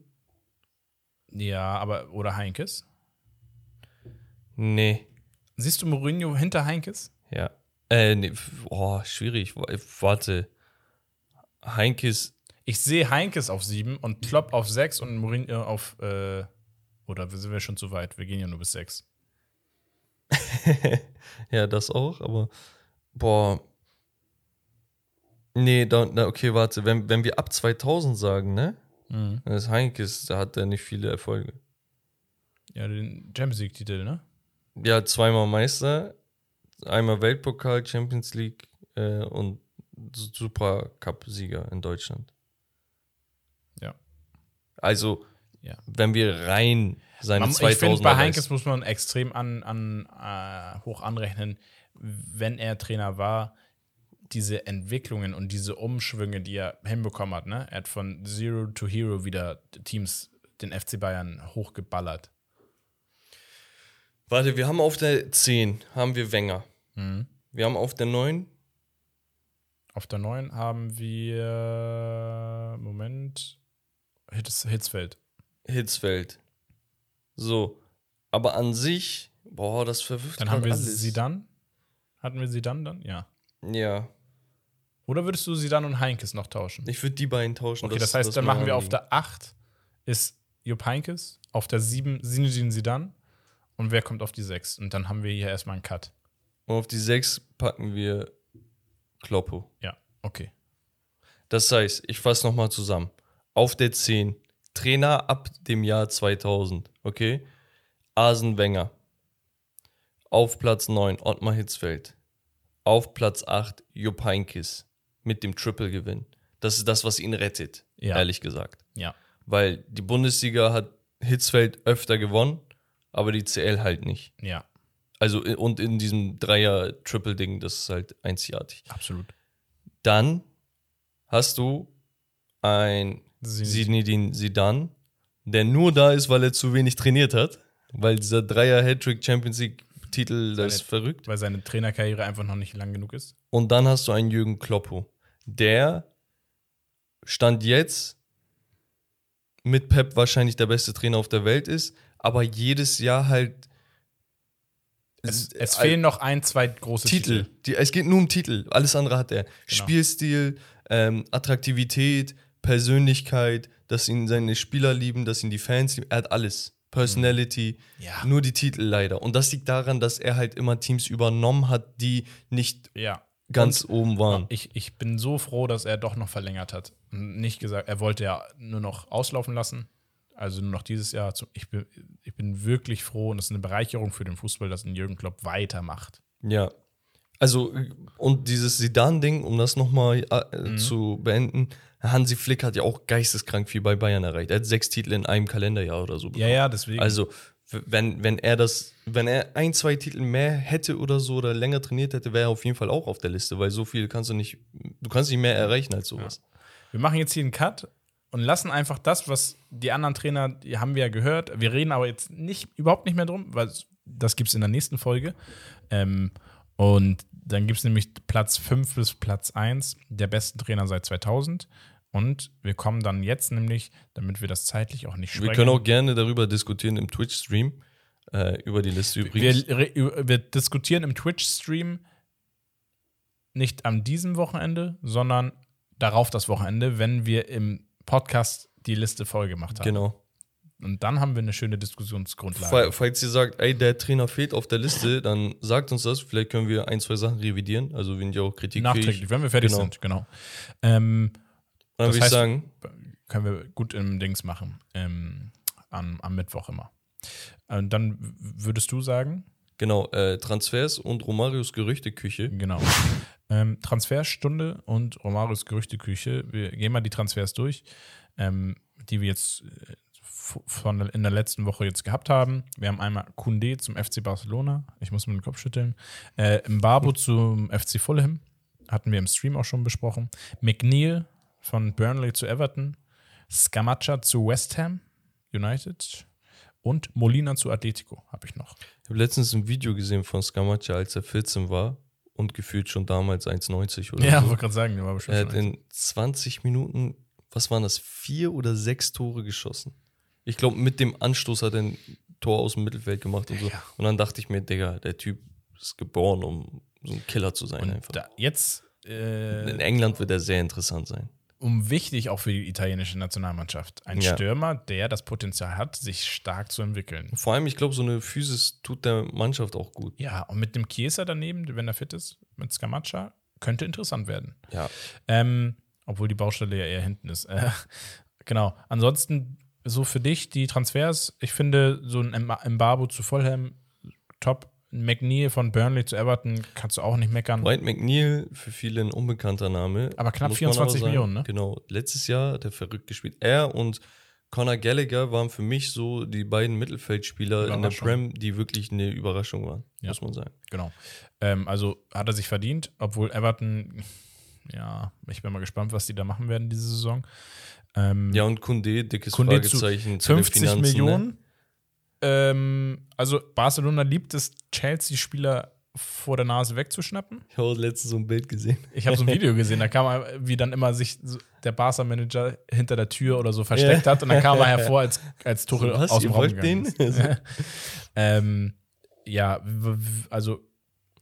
Ja, aber, oder Heinkes. Nee. Siehst du Mourinho hinter Heinkes? Ja. Äh, nee. Oh, schwierig. Warte. Heinkes. Ich sehe Heinkes auf sieben und Klopp auf sechs und Mourinho auf, äh, oder sind wir schon zu weit? Wir gehen ja nur bis sechs. ja, das auch, aber. Boah. Nee, da, da, okay, warte. Wenn, wenn wir ab 2000 sagen, ne? Mhm. Dann ist Heinkes, da hat er nicht viele Erfolge. Ja, den Champions League-Titel, ne? Ja, zweimal Meister, einmal Weltpokal, Champions League äh, und Supercup-Sieger in Deutschland. Ja. Also, Ja. wenn wir rein seine Man, ich 2000 finde, bei Heinkes muss man extrem an, an, äh, hoch anrechnen, wenn er Trainer war, diese Entwicklungen und diese Umschwünge, die er hinbekommen hat. Ne? Er hat von Zero to Hero wieder Teams, den FC Bayern, hochgeballert. Warte, wir haben auf der 10 haben wir Wenger. Mhm. Wir haben auf der 9 Auf der 9 haben wir, Moment, Hitz, Hitzfeld. Hitzfeld. So, aber an sich, boah, das verwirft Dann haben wir alles. Sidan. Hatten wir Sidan dann? Ja. Ja, Oder würdest du Sidan und Heinkes noch tauschen? ich würde die beiden tauschen. Okay, das, heißt, ist dann machen wir auf der 8 ist Jupp Heinkes, auf der 7 Sinidin Sidan und wer kommt auf die 6? Und dann haben wir hier erstmal einen Cut. Und auf die 6 packen wir Kloppo. Ja, okay. Das heißt, ich fasse nochmal zusammen. Auf der 10, Trainer ab dem Jahr 2000, okay? Asen Wenger. Auf Platz 9, Ottmar Hitzfeld. Auf Platz 8, Jupp Heynckes mit dem Triple-Gewinn. Das ist das, was ihn rettet, Ja. ehrlich gesagt. Ja. Weil die Bundesliga hat Hitzfeld öfter gewonnen, aber die CL halt nicht. Ja, Also und in diesem Dreier-Triple-Ding, das ist halt einzigartig. absolut. Dann hast du ein Zinedine Zidane, der nur da ist, weil er zu wenig trainiert hat. Weil dieser Dreier-Hattrick Champions League-Titel, das ist verrückt. Weil seine Trainerkarriere einfach noch nicht lang genug ist. Und dann hast du einen Jürgen Kloppo, der stand jetzt mit Pep wahrscheinlich der beste Trainer auf der Welt ist, aber jedes Jahr halt Es, äh, es fehlen noch ein, zwei große Titel. Titel. Die, es geht nur um Titel. Alles andere hat er. Spielstil, ähm, Attraktivität, Persönlichkeit, dass ihn seine Spieler lieben, dass ihn die Fans lieben. Er hat alles. Personality. Ja. Nur die Titel leider. Und das liegt daran, dass er halt immer Teams übernommen hat, die nicht Ja. Ganz oben waren. Ich, ich bin so froh, dass er doch noch verlängert hat. Und Nicht gesagt, er wollte ja nur noch auslaufen lassen. Also nur noch dieses Jahr. Zum- Ich bin, ich bin wirklich froh und es ist eine Bereicherung für den Fußball, dass ein Jürgen Klopp weitermacht. Ja. Also, und dieses Sidan-Ding, um das nochmal äh, Mhm. zu beenden, Hansi Flick hat ja auch geisteskrank viel bei Bayern erreicht. Er hat sechs Titel in einem Kalenderjahr oder so. Ja, ja, deswegen. Also, wenn, wenn er das, wenn er ein, zwei Titel mehr hätte oder so oder länger trainiert hätte, wäre er auf jeden Fall auch auf der Liste, weil so viel kannst du nicht, du kannst nicht mehr erreichen als sowas. Wir machen jetzt hier einen Cut und lassen einfach das, was die anderen Trainer, die haben wir ja gehört. Wir reden aber jetzt nicht, überhaupt nicht mehr drum, weil das gibt es in der nächsten Folge. Ähm, und dann gibt es nämlich Platz 5 bis Platz 1 der besten Trainer seit 2000. Und wir kommen dann jetzt nämlich, damit wir das zeitlich auch nicht sprengen. Wir können auch gerne darüber diskutieren im Twitch-Stream, äh, über die Liste übrigens. wir, wir diskutieren im Twitch-Stream nicht an diesem Wochenende, sondern darauf das Wochenende, wenn wir im Podcast die Liste voll gemacht haben. genau. Und dann haben wir eine schöne Diskussionsgrundlage. Fall- Falls ihr sagt, ey, der Trainer fehlt auf der Liste, dann sagt uns das. Vielleicht können wir ein, zwei Sachen revidieren. Also, wenn ihr auch Kritik Nachträglich, wenn wir fertig Genau. sind, genau. Ähm, Dann würde ich heißt- sagen, können wir gut im Dings machen. Ähm, am, am Mittwoch immer. Und dann w- würdest du sagen, genau, äh, Transfers und Romarios Gerüchteküche. genau. Ähm, Transferstunde und Romarios Gerüchteküche. Wir gehen mal die Transfers durch, ähm, die wir jetzt äh, von in der letzten Woche jetzt gehabt haben. Wir haben einmal Kunde zum FC Barcelona. Ich muss mir den Kopf schütteln. Äh, Mbabo zum FC Fulham. Hatten wir im Stream auch schon besprochen. McNeil von Burnley zu Everton. Scamacca zu West Ham United. Und Molina zu Atletico habe ich noch. Ich habe letztens ein Video gesehen von Scamacca, als er 14 war und gefühlt schon damals 1,90 oder Ja, so. wollte gerade sagen, der war bestimmt Er hat in 20 Minuten, was waren das, vier oder sechs Tore geschossen. Ich glaube, mit dem Anstoß hat er ein Tor aus dem Mittelfeld gemacht und so. Ja. Und dann dachte ich mir, Digga, der Typ ist geboren, um so ein Killer zu sein. Und einfach. da, jetzt, äh, In England wird er sehr interessant sein. Um wichtig auch für die italienische Nationalmannschaft, ein Ja. Stürmer, der das Potenzial hat, sich stark zu entwickeln. Vor allem, ich glaube, so eine Physis tut der Mannschaft auch gut. Ja, und mit dem Chiesa daneben, wenn er fit ist, mit Scamacca, könnte interessant werden. Ja. Ähm, obwohl die Baustelle ja eher hinten ist. Äh, genau. Ansonsten, so für dich, die Transfers, ich finde, so ein Mb- Mbabo zu Fulham, top. McNeil von Burnley zu Everton, kannst du auch nicht meckern. White McNeil, für viele ein unbekannter Name. Aber knapp muss man 24 sagen. Millionen, ne? Genau. Letztes Jahr hat er verrückt gespielt. Er und Conor Gallagher waren für mich so die beiden Mittelfeldspieler in der. Prem, die wirklich eine Überraschung waren, Ja. muss man sagen. Genau. Ähm, also hat er sich verdient, obwohl Everton, ja, ich bin mal gespannt, was die da machen werden diese Saison. Ähm, Ja, und Kunde, dickes Kunde zu Fragezeichen zu, den 50 Finanzen, Millionen. Ne? Ähm, also Barcelona liebt es, Chelsea-Spieler vor der Nase wegzuschnappen. Ich habe letztens so ein Bild gesehen. Ich habe so ein Video gesehen, da kam er, wie dann immer sich so der Barca-Manager hinter der Tür oder so versteckt Ja. hat und dann kam er hervor, als, als Tuchel Was, aus dem Raum gegangen den? ist. ähm, ja, also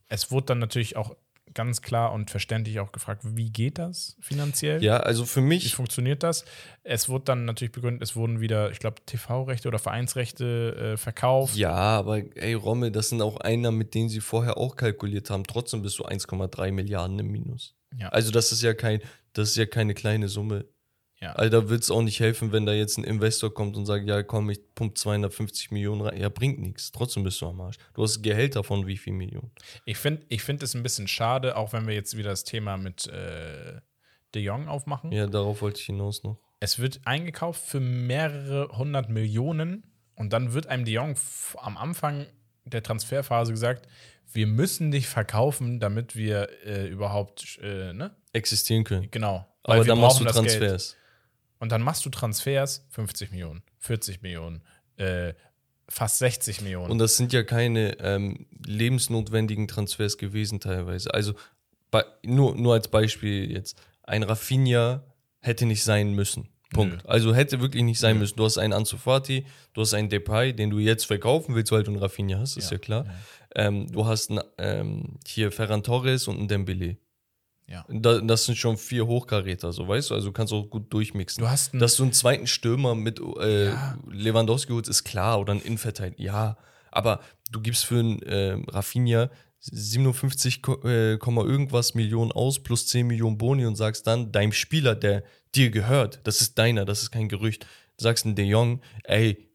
es wurde dann natürlich auch ganz klar und verständlich auch gefragt, wie geht das finanziell? Ja, also für Wie mich, funktioniert das? Es wurde dann natürlich begründet, es wurden wieder, ich glaube, TV-Rechte oder Vereinsrechte äh, verkauft. ja, aber ey, Rommel, das sind auch Einnahmen, mit denen sie vorher auch kalkuliert haben. Trotzdem bist du 1,3 Milliarden im Minus. Ja. Also das ist ja kein, das ist ja keine kleine Summe. Ja. Also da wird es auch nicht helfen, wenn da jetzt ein Investor kommt und sagt, ja komm, ich pump 250 Millionen rein. Ja, bringt nichts. Trotzdem bist du am Arsch. Du hast Gehälter von wie viel Millionen? Ich finde ich find es ein bisschen schade, auch wenn wir jetzt wieder das Thema mit äh, De Jong aufmachen. Ja, darauf wollte ich hinaus noch. Es wird eingekauft für mehrere hundert Millionen und dann wird einem De Jong am Anfang der Transferphase gesagt, wir müssen dich verkaufen, damit wir äh, überhaupt, äh, ne? Existieren können. Genau. Aber dann machst du. Transfers. Und dann machst du Transfers, 50 Millionen, 40 Millionen, äh, fast 60 Millionen. Und das sind ja keine ähm, lebensnotwendigen Transfers gewesen teilweise. Also bei, nur, nur als Beispiel jetzt, ein Rafinha hätte nicht sein müssen. Punkt. Also hätte wirklich nicht sein müssen. Du hast einen Ansu Fati, du hast einen Depay, den du jetzt verkaufen willst, weil du einen Rafinha hast, ist ja, Ja, klar. Ähm, du hast einen, ähm, hier Ferran Torres und einen Dembele. Ja. Da, das sind schon vier Hochkaräter, so weißt du. Also du kannst auch gut durchmixen. Du hast einen, Dass du einen zweiten Stürmer mit äh, Ja. Lewandowski holst, ist klar. Oder einen Innenverteidiger, ja. Aber du gibst für einen äh, Rafinha 57, Ko- äh, irgendwas Millionen aus plus 10 Millionen Boni und sagst dann deinem Spieler, der dir gehört, das ist deiner, das ist kein Gerücht, sagst einen De Jong, ey,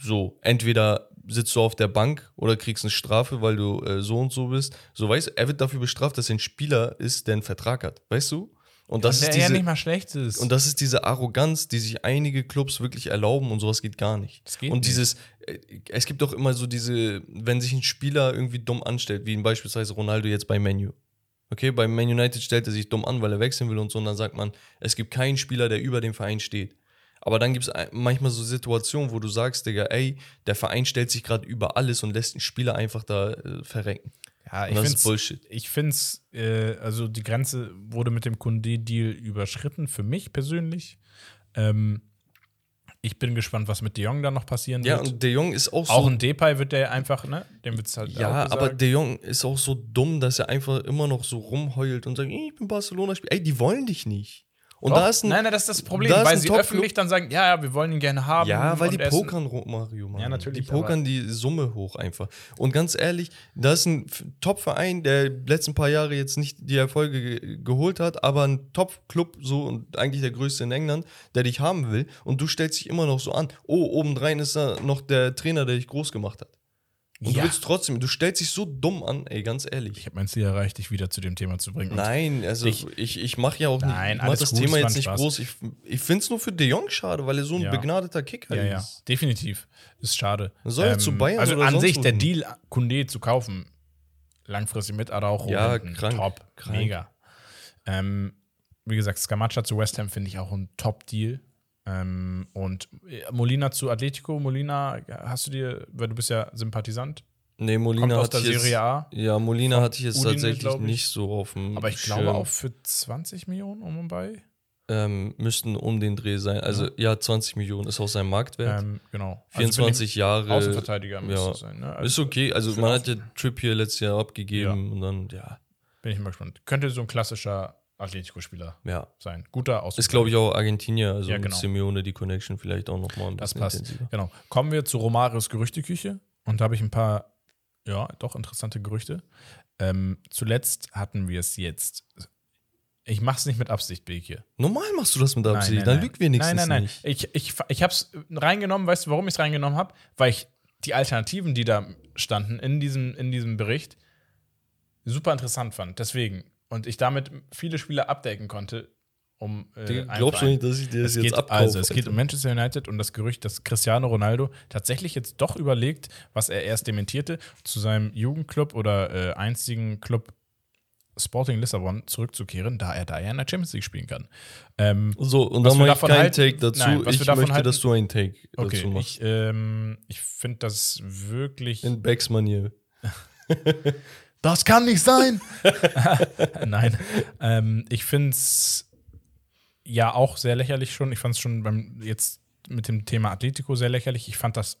so, entweder sitzt du auf der Bank oder kriegst eine Strafe, weil du äh, so und so bist. So, weißt du, er wird dafür bestraft, dass er ein Spieler ist, der einen Vertrag hat, weißt du? Und das der ist ja diese, nicht mal schlecht ist. und das ist diese Arroganz, die sich einige Clubs wirklich erlauben und sowas geht gar nicht. Geht und nicht. dieses, äh, es gibt doch immer so diese, wenn sich ein Spieler irgendwie dumm anstellt, wie beispielsweise Ronaldo jetzt bei Menu. Okay, bei Man United stellt er sich dumm an, weil er wechseln will und so, und dann sagt man, es gibt keinen Spieler, der über dem Verein steht. Aber dann gibt es manchmal so Situationen, wo du sagst, Digga, ey, der Verein stellt sich gerade über alles und lässt einen Spieler einfach da äh, verrecken. ja, ich find's, Bullshit. ich finde es, äh, also die Grenze wurde mit dem Kunde-Deal überschritten, für mich persönlich. Ähm, ich bin gespannt, was mit De Jong dann noch passieren Ja, wird. und De Jong ist auch so auch ein Depay wird der einfach, ne? Dem wird es halt Ja, aber De Jong ist auch so dumm, dass er einfach immer noch so rumheult und sagt, ich bin Barcelona-Spieler. Ey, die wollen dich nicht. Und Doch, da ist ein, nein, nein, das ist das Problem, da weil sie öffentlich dann sagen, ja, ja, wir wollen ihn gerne haben. ja, weil die er pokern, Mario, Mann. Ja, natürlich, Die pokern die Summe hoch einfach. Und ganz ehrlich, da ist ein Top-Verein, der letzten paar Jahre jetzt nicht die Erfolge ge geholt hat, aber ein Top-Club, so und eigentlich der größte in England, der dich haben will. Und du stellst dich immer noch so an. Oh, obendrein ist da noch der Trainer, der dich groß gemacht hat. Und Ja. du willst trotzdem, du stellst dich so dumm an, ey, ganz ehrlich. Ich habe mein Ziel erreicht, dich wieder zu dem Thema zu bringen. Und Nein, also Ich- ich, ich, mache ja auch nicht, Nein, ich mach das gut, Thema jetzt nicht Spaß. groß. Ich, ich finde es nur für De Jong schade, weil er so ein Ja. begnadeter Kicker Ja, ja, ist. definitiv. Ist schade. Ähm, Soll er zu Bayern Also an sich, der? Deal, Kunde zu kaufen, langfristig mit Araujo, Ja, hinten, krank, top, krank. mega. Ähm, wie gesagt, Scamacha zu West Ham finde ich auch ein Top-Deal. Ähm, und äh, Molina zu Atletico, Molina, hast du dir, weil du bist ja Sympathisant, Nee, kommt Molina aus hatte der ich jetzt, Serie A, Ja, Molina hatte ich jetzt Udine, tatsächlich ich. nicht so auf dem aber ich Schirm. glaube auch für 20 Millionen um und bei. Ähm, müssten um den Dreh sein. Also ja, 20 Millionen ist auch sein Marktwert. Ähm, genau. 24 Also Jahre. Außenverteidiger müsste ja. es sein. Ne? Ist okay. Also man hat ja Trip hier letztes Jahr abgegeben und dann, ja, Bin ich mal gespannt. Könnte so ein klassischer Atletico-Spieler ja. sein. Guter Außenverteidiger. Ist, glaube ich, auch Argentinier, also Ja, mit genau. Simeone die Connection vielleicht auch nochmal ein Das passt. intensiver. Genau. Kommen wir zu Romarios Gerüchteküche. Und da habe ich ein paar, ja, doch interessante Gerüchte. Ähm, zuletzt hatten wir es jetzt. Ich mache es nicht mit Absicht, Beke. Normal machst du das mit Absicht, nein, dann nein. lügt wenigstens Nein, nein, nein. nicht. Ich, ich, ich habe es reingenommen. Weißt du, warum ich es reingenommen habe? Weil ich die Alternativen, die da standen in diesem, in diesem Bericht, super interessant fand. Deswegen. Und ich damit viele Spieler abdecken konnte, um. Äh, Glaubst du nicht, dass ich dir das es jetzt abkaufe? also, es geht um Manchester United und das Gerücht, dass Cristiano Ronaldo tatsächlich jetzt doch überlegt, was er erst dementierte, zu seinem Jugendclub oder äh, einzigen Club Sporting Lissabon zurückzukehren, da er da ja in der Champions League spielen kann. Ähm, So, und dann mache ich keinen halten- Take dazu. Nein, ich möchte, halten- dass du einen Take dazu okay, machst. ich, ähm, ich finde das wirklich. In Becks-Manier. Das kann nicht sein! Nein. Ähm, ich finde es ja auch sehr lächerlich schon. Ich fand es schon beim jetzt mit dem Thema Atletico sehr lächerlich. Ich fand das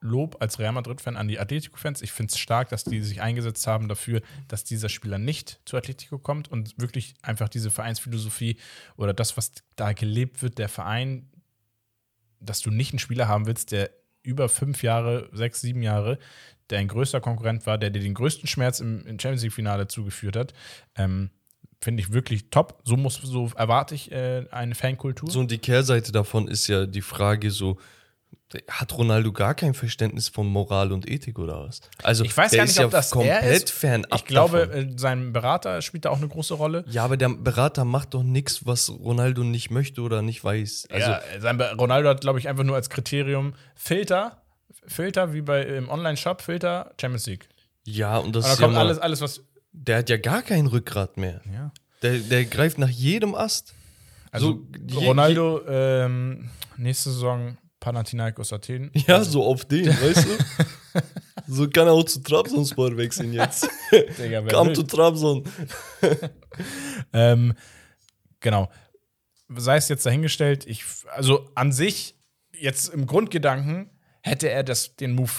Lob als Real Madrid-Fan an die Atletico-Fans. Ich finde es stark, dass die sich eingesetzt haben dafür, dass dieser Spieler nicht zu Atletico kommt und wirklich einfach diese Vereinsphilosophie oder das, was da gelebt wird, der Verein, dass du nicht einen Spieler haben willst, der über fünf Jahre, sechs, sieben Jahre, der ein größter Konkurrent war, der dir den größten Schmerz im, im Champions League-Finale zugeführt hat, ähm, finde ich wirklich top. So muss, so erwarte ich äh, eine Fankultur. So, und die Kehrseite davon ist ja die Frage so, hat Ronaldo gar kein Verständnis von Moral und Ethik oder was? Also, ich weiß gar nicht, ist ja ob das komplett er ist. fernab Ich glaube, davon. äh, sein Berater spielt da auch eine große Rolle. Ja, aber der Berater macht doch nichts, was Ronaldo nicht möchte oder nicht weiß. Also, ja, sein Ronaldo hat, glaube ich, einfach nur als Kriterium Filter, Filter wie bei im Online-Shop, Filter, Champions League. ja, und das Und da ist ja kommt mal, alles, alles, was. der hat ja gar kein Rückgrat mehr. Ja. Der, der greift nach jedem Ast. Also So, Ronaldo ähm, nächste Saison Panathinaikos Athen. Ja, so auf den, weißt du? So kann er auch zu Trabzonspor wechseln jetzt. Digga, Kam zu Trabzon. Ähm, genau. Sei es jetzt dahingestellt, ich, also an sich, jetzt im Grundgedanken, hätte er das, den Move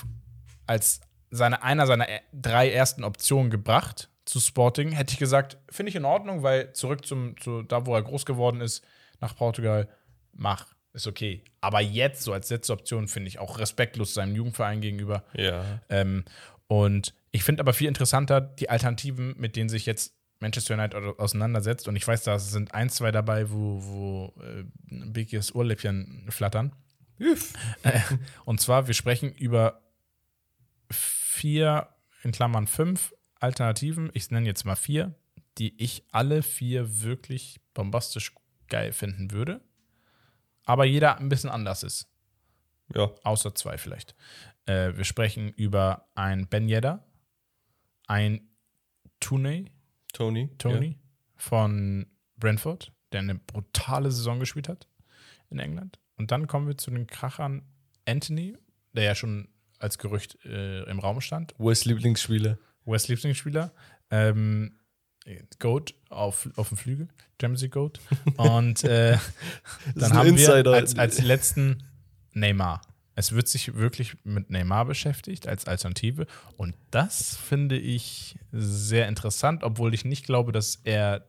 als seine, einer seiner drei ersten Optionen gebracht zu Sporting, hätte ich gesagt, finde ich in Ordnung, weil zurück zum, zu da, wo er groß geworden ist, nach Portugal, mach, ist okay. Aber jetzt, so als letzte Option, finde ich auch respektlos seinem Jugendverein gegenüber. Ja. Ähm, und ich finde aber viel interessanter die Alternativen, mit denen sich jetzt Manchester United au- auseinandersetzt. Und ich weiß, da sind ein, zwei dabei, wo, wo äh, ein Biggies Ohrläppchen flattern. Äh, und zwar, wir sprechen über vier, in Klammern fünf Alternativen. Ich nenne jetzt mal vier, die ich alle vier wirklich bombastisch geil finden würde. Aber jeder ein bisschen anders ist. Ja. Außer zwei vielleicht. Äh, wir sprechen über ein Ben Yedder, ein Tooney, Tony. Tony von Brentford, der eine brutale Saison gespielt hat in England. Und dann kommen wir zu den Krachern Anthony, der ja schon als Gerücht äh, im Raum stand. Ja. Wes Lieblingsspieler. West Lieblingsspieler. Ähm, Goat auf, auf dem Flügel, Jamesy Goat. Und äh, dann haben Insider. wir als, als letzten Neymar. Es wird sich wirklich mit Neymar beschäftigt als Alternative. Und das finde ich sehr interessant, obwohl ich nicht glaube, dass er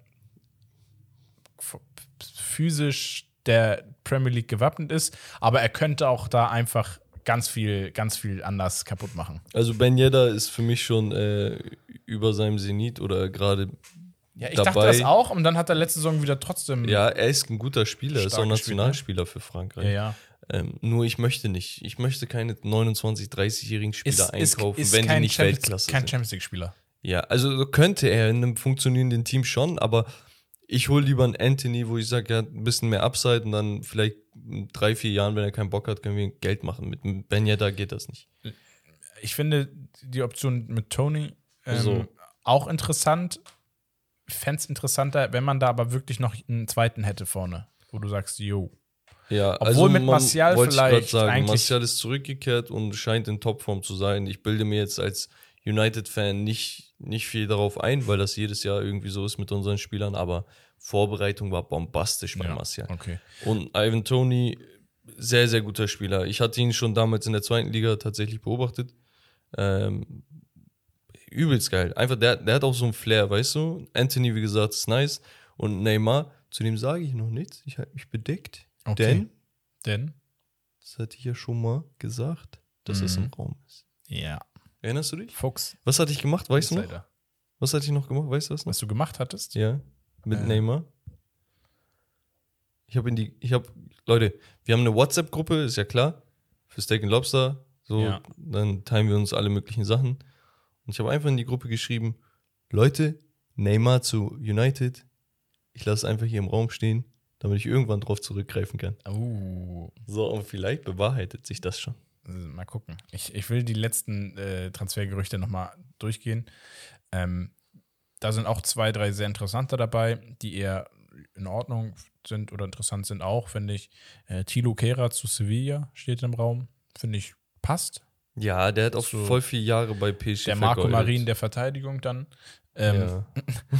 physisch der Premier League gewappnet ist. Aber er könnte auch da einfach ganz viel, ganz viel anders kaputt machen. Also Ben Yedda ist für mich schon äh, über seinem Zenit oder gerade. Ja, ich Dabei- dachte das auch und dann hat er letzte Saison wieder trotzdem. Ja, er ist ein guter Spieler, ist auch ne? Nationalspieler für Frankreich. ja. ja. Ähm, nur ich möchte nicht. Ich möchte keine 29, 30-jährigen Spieler einkaufen, wenn die kein nicht Champions- Weltklasse Kein sind. Champions League-Spieler. Ja, also könnte er in einem funktionierenden Team schon, aber ich hole lieber einen Anthony, wo ich sage, er hat ein bisschen mehr Upside und dann vielleicht in drei, vier Jahren, wenn er keinen Bock hat, können wir Geld machen. Mit einem Ben Yedda geht das nicht. Ich finde die Option mit Tony ähm, So. auch interessant. Fände es interessanter, wenn man da aber wirklich noch einen zweiten hätte vorne, wo du sagst, yo. Ja, Obwohl also mit Martial wollte ich vielleicht sagen, Martial ist zurückgekehrt und scheint in Topform zu sein. Ich bilde mir jetzt als United-Fan nicht, nicht viel darauf ein, weil das jedes Jahr irgendwie so ist mit unseren Spielern, aber Vorbereitung war bombastisch bei Ja, Martial. Okay. Und Ivan Tony, sehr, sehr guter Spieler. Ich hatte ihn schon damals in der zweiten Liga tatsächlich beobachtet. Ähm, übelst geil. Einfach, der, der hat auch so einen Flair, weißt du? Anthony, wie gesagt, ist nice. Und Neymar, zu dem sage ich noch nichts. Ich halte mich bedeckt. Okay. Denn, Denn? das hatte ich ja schon mal gesagt, dass es Mhm. im Raum ist. Ja. Erinnerst du dich? Fuchs. Was hatte ich gemacht? Weißt du noch? Insider. Was hatte ich noch gemacht? Weißt du das noch? Was du gemacht hattest? Ja, mit Äh. Neymar. Ich habe in die, ich habe, Leute, wir haben eine WhatsApp-Gruppe, ist ja klar, für Steak and Lobster. So, Ja. dann teilen wir uns alle möglichen Sachen. Und ich habe einfach in die Gruppe geschrieben, Leute, Neymar zu United. Ich lasse es einfach hier im Raum stehen, damit ich irgendwann drauf zurückgreifen kann. Uh, So, und vielleicht bewahrheitet sich das schon. Mal gucken. Ich, ich will die letzten äh, Transfergerüchte nochmal durchgehen. Ähm, da sind auch zwei, drei sehr interessante dabei, die eher in Ordnung sind oder interessant sind auch, finde ich. Äh, Tilo Kehrer zu Sevilla steht im Raum. Finde ich, passt. Ja, der hat auch So. voll viele Jahre bei PSG Der Marco vergeudet. Marin der Verteidigung dann. Ähm, ja.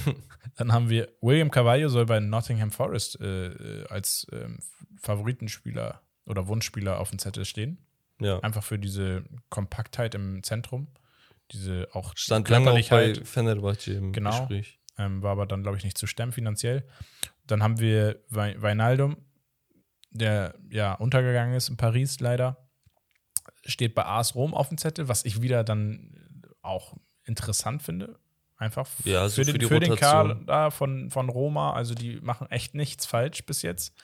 Dann haben wir William Carvalho soll bei Nottingham Forest äh, äh, als ähm, Favoritenspieler oder Wunschspieler auf dem Zettel stehen. Ja. Einfach für diese Kompaktheit im Zentrum. Diese auch Stand lange auch bei. Fenerbahce im Genau. Gespräch. ähm, war aber dann, glaube ich, nicht zu stemmen finanziell. Dann haben wir Wei- Wijnaldum, der ja untergegangen ist in Paris leider. Steht bei AS Rom auf dem Zettel, was ich wieder dann auch interessant finde. Einfach Ja, so für, für den, die für den. Kader von, von Roma. Also die machen echt nichts falsch bis jetzt.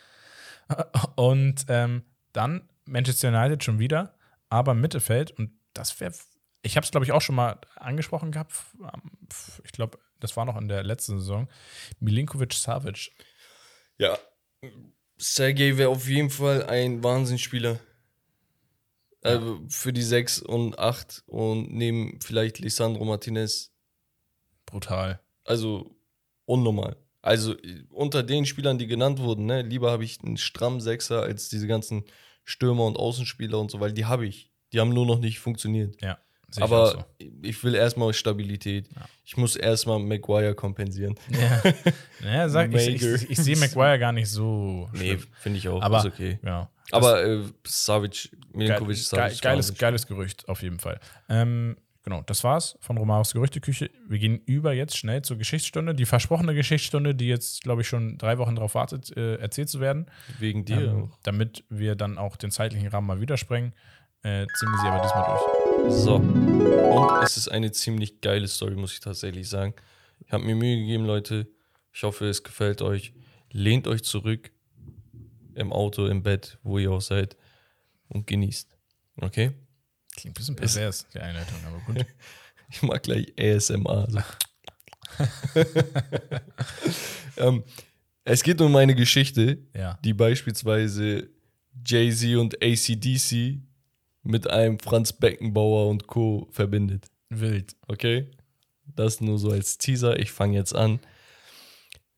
Und ähm, dann Manchester United schon wieder, aber im Mittelfeld. Und das wäre, ich habe es glaube ich auch schon mal angesprochen gehabt. Ich glaube, das war noch in der letzten Saison. Milinkovic Savic. Ja, Sergej wäre auf jeden Fall ein Wahnsinnsspieler. Also für die 6 und 8 und neben vielleicht Lisandro Martinez. Brutal. Also unnormal. Also äh, unter den Spielern, die genannt wurden, ne, lieber habe ich einen strammen Sechser als diese ganzen Stürmer und Außenspieler und so, weil die habe ich. Die haben nur noch nicht funktioniert. Ja. sehe ich Aber ich will erstmal Stabilität. Ich muss erstmal Maguire kompensieren. so. Ja, ja sag, ich, ich, ich, ich sehe Maguire gar nicht so. Nee, finde ich auch. aber ist okay. ja. Aber äh, Savic, Geil, Milinkovic, geil, Savic. geiles, Wahnsinn. geiles Gerücht, auf jeden Fall. Ähm, genau, das war's von Romaros Gerüchteküche. Wir gehen über jetzt schnell zur Geschichtsstunde. Die versprochene Geschichtsstunde, die jetzt, glaube ich, schon drei Wochen darauf wartet, äh, erzählt zu werden. Wegen dir. Ähm, damit wir dann auch den zeitlichen Rahmen mal wieder sprengen, äh, ziehen wir sie aber diesmal durch. So. Und es ist eine ziemlich geile Story, muss ich tatsächlich sagen. Ich habe mir Mühe gegeben, Leute. Ich hoffe, es gefällt euch. Lehnt euch zurück im Auto, im Bett, wo ihr auch seid und genießt. Okay? Klingt ein bisschen pervers, die Einleitung, aber gut. Ich mag gleich ASMR. So. ähm, es geht um eine Geschichte, Ja. die beispielsweise Jay-Z und ACDC mit einem Franz Beckenbauer und Co. verbindet. Wild. Okay? Das nur so als Teaser. Ich fange jetzt an.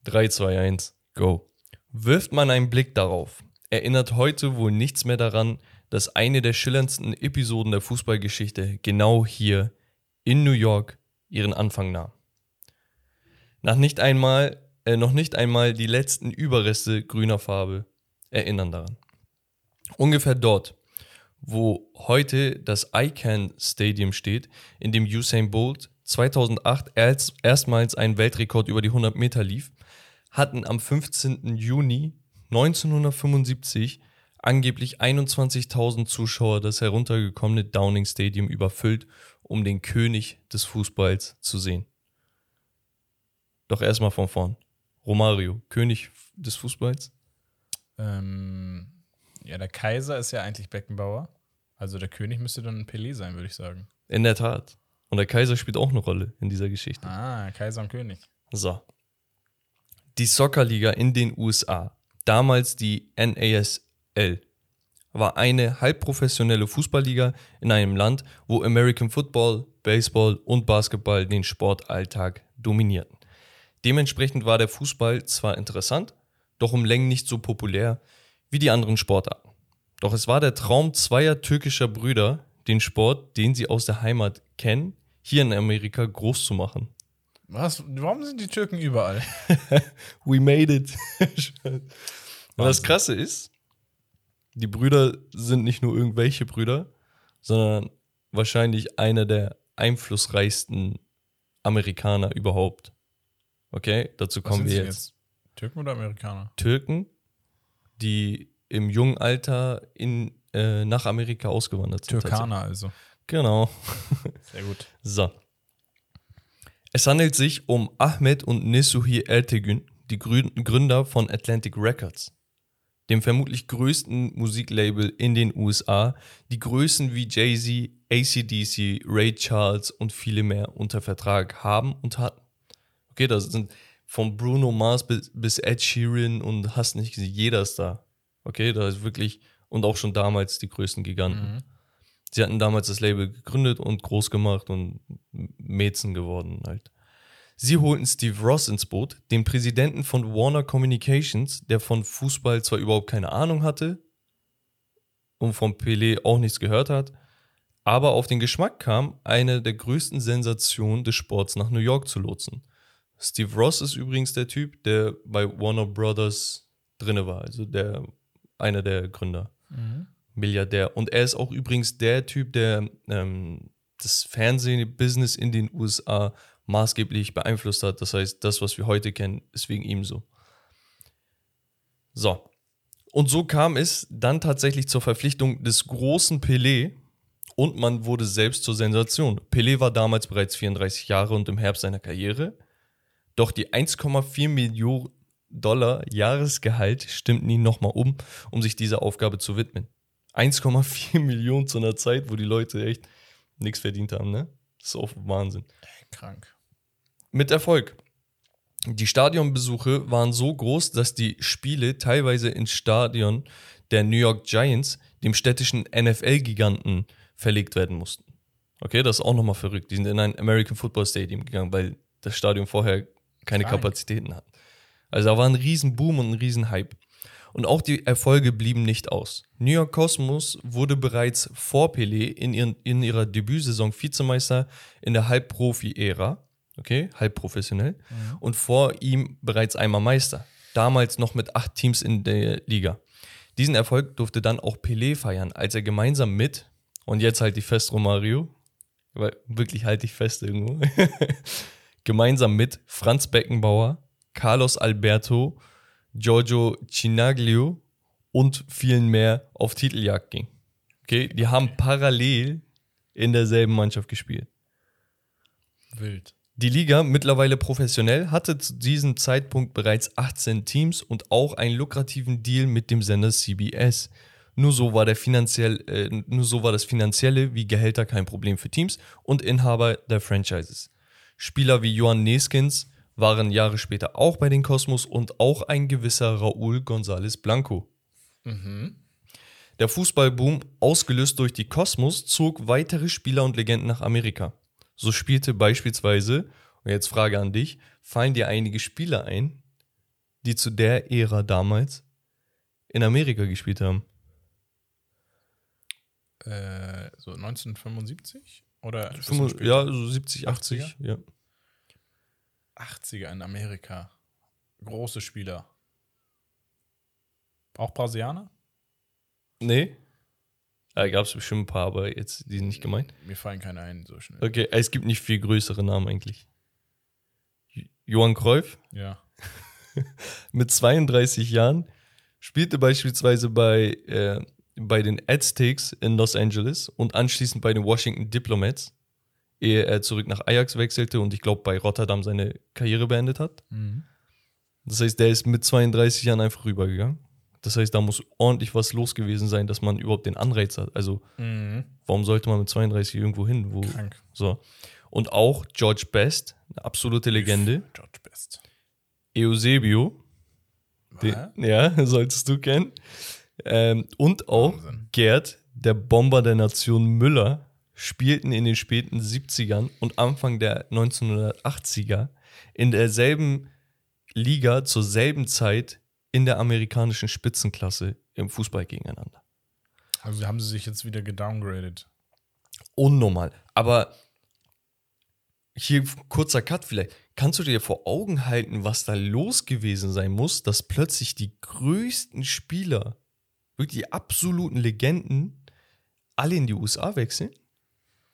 3, 2, 1, go. Wirft man einen Blick darauf, erinnert heute wohl nichts mehr daran, dass eine der schillerndsten Episoden der Fußballgeschichte genau hier in New York ihren Anfang nahm. Nach nicht einmal, äh, noch nicht einmal die letzten Überreste grüner Farbe erinnern daran. Ungefähr dort, wo heute das ICANN Stadium steht, in dem Usain Bolt 2008 erst, erstmals einen Weltrekord über die 100 Meter lief, hatten am 15. Juni 1975 angeblich 21.000 Zuschauer das heruntergekommene Downing Stadium überfüllt, um den König des Fußballs zu sehen. Doch erstmal von vorn. Romario, König des Fußballs? Ähm, ja, der Kaiser ist ja eigentlich Beckenbauer. Also der König müsste dann Pelé sein, würde ich sagen. In der Tat. Und der Kaiser spielt auch eine Rolle in dieser Geschichte. Ah, Kaiser und König. So. Die Soccerliga in den USA, damals die NASL, war eine halbprofessionelle Fußballliga in einem Land, wo American Football, Baseball und Basketball den Sportalltag dominierten. Dementsprechend war der Fußball zwar interessant, doch um Längen nicht so populär wie die anderen Sportarten. Doch es war der Traum zweier türkischer Brüder, den Sport, den sie aus der Heimat kennen, hier in Amerika groß zu machen. Was? Warum sind die Türken überall? We made it. Und das Krasse ist, die Brüder sind nicht nur irgendwelche Brüder, sondern wahrscheinlich einer der einflussreichsten Amerikaner überhaupt. Okay, dazu kommen wir sie jetzt. Türken oder Amerikaner? Türken, die im jungen Alter in, äh, nach Amerika ausgewandert sind. Türkaner also. Genau. Sehr gut. So. Es handelt sich um Ahmed und Nesuhi Ertegün, die Grü- Gründer von Atlantic Records, dem vermutlich größten Musiklabel in den USA, die Größen wie Jay-Z, ACDC, Ray Charles und viele mehr unter Vertrag haben und hatten. Okay, das sind von Bruno Mars bis, bis Ed Sheeran und hast nicht gesehen, jeder ist da. Okay, da ist wirklich, und auch schon damals die größten Giganten. Sie hatten damals das Label gegründet und groß gemacht und Mäzen geworden halt. Sie holten Steve Ross ins Boot, den Präsidenten von Warner Communications, der von Fußball zwar überhaupt keine Ahnung hatte und von Pelé auch nichts gehört hat, aber auf den Geschmack kam, eine der größten Sensationen des Sports nach New York zu lotsen. Steve Ross ist übrigens der Typ, der bei Warner Brothers drinne war, also der einer der Gründer. Milliardär. Und er ist auch übrigens der Typ, der ähm, das Fernsehbusiness in den USA maßgeblich beeinflusst hat. Das heißt, das, was wir heute kennen, ist wegen ihm so. So. Und so kam es dann tatsächlich zur Verpflichtung des großen Pelé und man wurde selbst zur Sensation. Pelé war damals bereits 34 Jahre und im Herbst seiner Karriere. Doch die 1,4 Millionen Dollar Jahresgehalt stimmten ihn nochmal um, um sich dieser Aufgabe zu widmen. 1,4 Millionen zu einer Zeit, wo die Leute echt nichts verdient haben, ne? Das ist auch Wahnsinn. Krank. Mit Erfolg. Die Stadionbesuche waren so groß, dass die Spiele teilweise ins Stadion der New York Giants, dem städtischen NFL-Giganten, verlegt werden mussten. Okay, das ist auch nochmal verrückt. Die sind in ein American Football Stadium gegangen, weil das Stadion vorher keine Krank. Kapazitäten hat. Also da war ein riesen Boom und ein riesen Hype. Und auch die Erfolge blieben nicht aus. New York Cosmos wurde bereits vor Pelé in, ihren, in ihrer Debütsaison Vizemeister in der Halbprofi-Ära, okay, halbprofessionell, und vor ihm bereits einmal Meister. Damals noch mit acht Teams in der Liga. Diesen Erfolg durfte dann auch Pelé feiern, als er gemeinsam mit, und jetzt halt die fest, Romario, weil wirklich halte ich fest irgendwo, gemeinsam mit Franz Beckenbauer, Carlos Alberto, Giorgio Cinaglio und vielen mehr auf Titeljagd ging. Okay, die haben parallel in derselben Mannschaft gespielt. Wild. Die Liga, mittlerweile professionell, hatte zu diesem Zeitpunkt bereits 18 Teams und auch einen lukrativen Deal mit dem Sender CBS. Nur so war, der finanziell, äh, nur so war das Finanzielle wie Gehälter kein Problem für Teams und Inhaber der Franchises. Spieler wie Johann Neskins waren Jahre später auch bei den Cosmos und auch ein gewisser Raúl González Blanco. Der Fußballboom, ausgelöst durch die Cosmos, zog weitere Spieler und Legenden nach Amerika. So spielte beispielsweise, und jetzt Frage an dich, fallen dir einige Spieler ein, die zu der Ära damals in Amerika gespielt haben? Äh, so 1975? Oder? Ja, so 70, 80. 80er? Ja. 80er in Amerika. Große Spieler. Auch Brasilianer? Nee? Da gab es bestimmt ein paar, aber jetzt die sind nicht gemeint. Mir fallen keine ein so schnell. Okay, es gibt nicht viel größere Namen eigentlich. Jo- Johann Cruyff Ja. mit 32 Jahren spielte beispielsweise bei, äh, bei den Aztecs in Los Angeles und anschließend bei den Washington Diplomats, ehe er zurück nach Ajax wechselte und ich glaube bei Rotterdam seine Karriere beendet hat. Das heißt, der ist mit 32 Jahren einfach rübergegangen. Das heißt, da muss ordentlich was los gewesen sein, dass man überhaupt den Anreiz hat. Also, Mhm. warum sollte man mit 32 irgendwo hin? Wo, Krank. so. Und auch George Best, eine absolute Legende. George Best. Eusebio, den, ja, solltest du kennen. Ähm, und auch Wahnsinn. Gerd, der Bomber der Nation Müller, spielten in den späten 70ern und Anfang der 1980er in derselben Liga zur selben Zeit in der amerikanischen Spitzenklasse im Fußball gegeneinander. Also haben sie sich jetzt wieder gedowngradet. Unnormal. Aber hier kurzer Cut vielleicht. Kannst du dir vor Augen halten, was da los gewesen sein muss, dass plötzlich die größten Spieler, wirklich die absoluten Legenden, alle in die USA wechseln?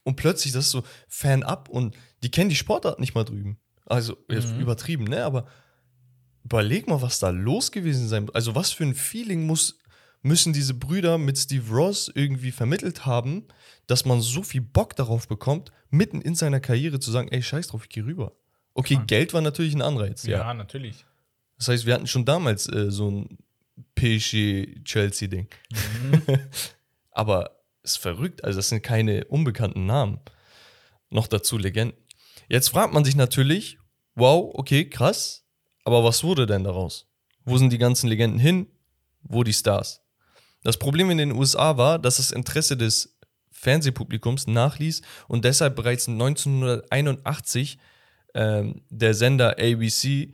Und plötzlich das so fernab und die kennen die Sportart nicht mal drüben. Also jetzt übertrieben, ne? Aber überleg mal, was da los gewesen sein muss. Also was für ein Feeling muss, müssen diese Brüder mit Steve Ross irgendwie vermittelt haben, dass man so viel Bock darauf bekommt, mitten in seiner Karriere zu sagen, ey, scheiß drauf, ich geh rüber. Okay, Geld war natürlich ein Anreiz, ja. natürlich. Das heißt, wir hatten schon damals äh, so ein PSG-Chelsea-Ding. Aber ist verrückt, also das sind keine unbekannten Namen. Noch dazu Legenden. Jetzt fragt man sich natürlich, wow, okay, krass, aber was wurde denn daraus? Wo sind die ganzen Legenden hin? Wo die Stars? Das Problem in den USA war, dass das Interesse des Fernsehpublikums nachließ und deshalb bereits 1981 ähm, der Sender ABC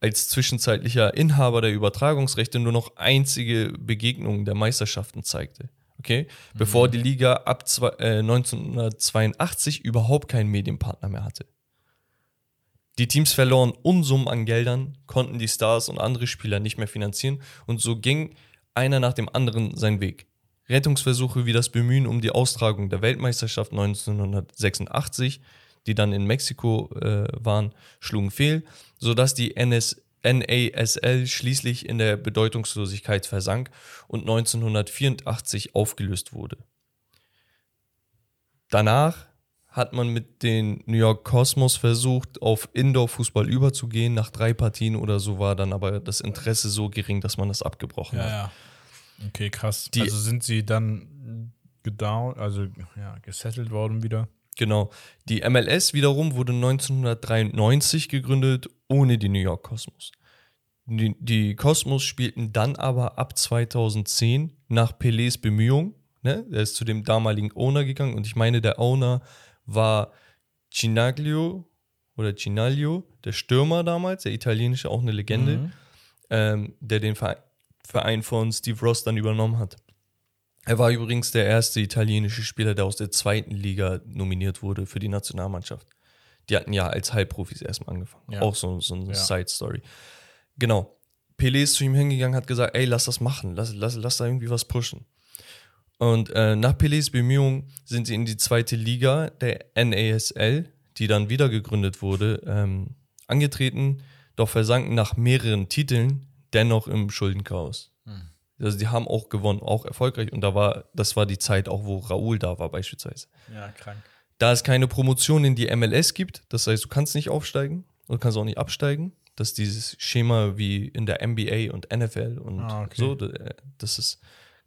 als zwischenzeitlicher Inhaber der Übertragungsrechte nur noch einzige Begegnungen der Meisterschaften zeigte. Okay? Bevor die Liga ab zwei, äh, 1982 überhaupt keinen Medienpartner mehr hatte. Die Teams verloren Unsummen an Geldern, konnten die Stars und andere Spieler nicht mehr finanzieren und so ging einer nach dem anderen seinen Weg. Rettungsversuche wie das Bemühen um die Austragung der Weltmeisterschaft 1986, die dann in Mexiko äh, waren, schlugen fehl, sodass die NS NASL schließlich in der Bedeutungslosigkeit versank und 1984 aufgelöst wurde. danach hat man mit den New York Cosmos versucht, auf Indoor-Fußball überzugehen. Nach drei Partien oder so war dann aber das Interesse so gering, dass man das abgebrochen Ja, hat. ja. Okay, krass. Die- also sind sie dann gedown, also ja, gesettelt worden wieder. Genau. Die MLS wiederum wurde 1993 gegründet, ohne die New York Cosmos. Die, die Cosmos spielten dann aber ab 2010 nach Pelés Bemühung. Ne? Er ist zu dem damaligen Owner gegangen und ich meine, der Owner war Cinaglio oder Cinaglio, der Stürmer damals, der italienische, auch eine Legende, Mhm. ähm, der den Verein, von Steve Ross dann übernommen hat. Er war übrigens der erste italienische Spieler, der aus der zweiten Liga nominiert wurde für die Nationalmannschaft. Die hatten ja als Halbprofis erstmal angefangen. Ja. Auch so, so eine Ja. Side-Story. Genau. Pelé ist zu ihm hingegangen, hat gesagt, ey, lass das machen, lass, lass, lass da irgendwie was pushen. Und äh, nach Pelés Bemühungen sind sie in die zweite Liga der NASL, die dann wieder gegründet wurde, ähm, angetreten, doch versanken nach mehreren Titeln dennoch im Schuldenchaos. Also die haben auch gewonnen, auch erfolgreich. Und da war, das war die Zeit auch, wo Raoul da war beispielsweise. Ja, krank. Da es keine Promotion in die MLS gibt, das heißt, du kannst nicht aufsteigen und kannst auch nicht absteigen. Das ist dieses Schema wie in der NBA und NFL und Ah, okay. so. äh, Das ist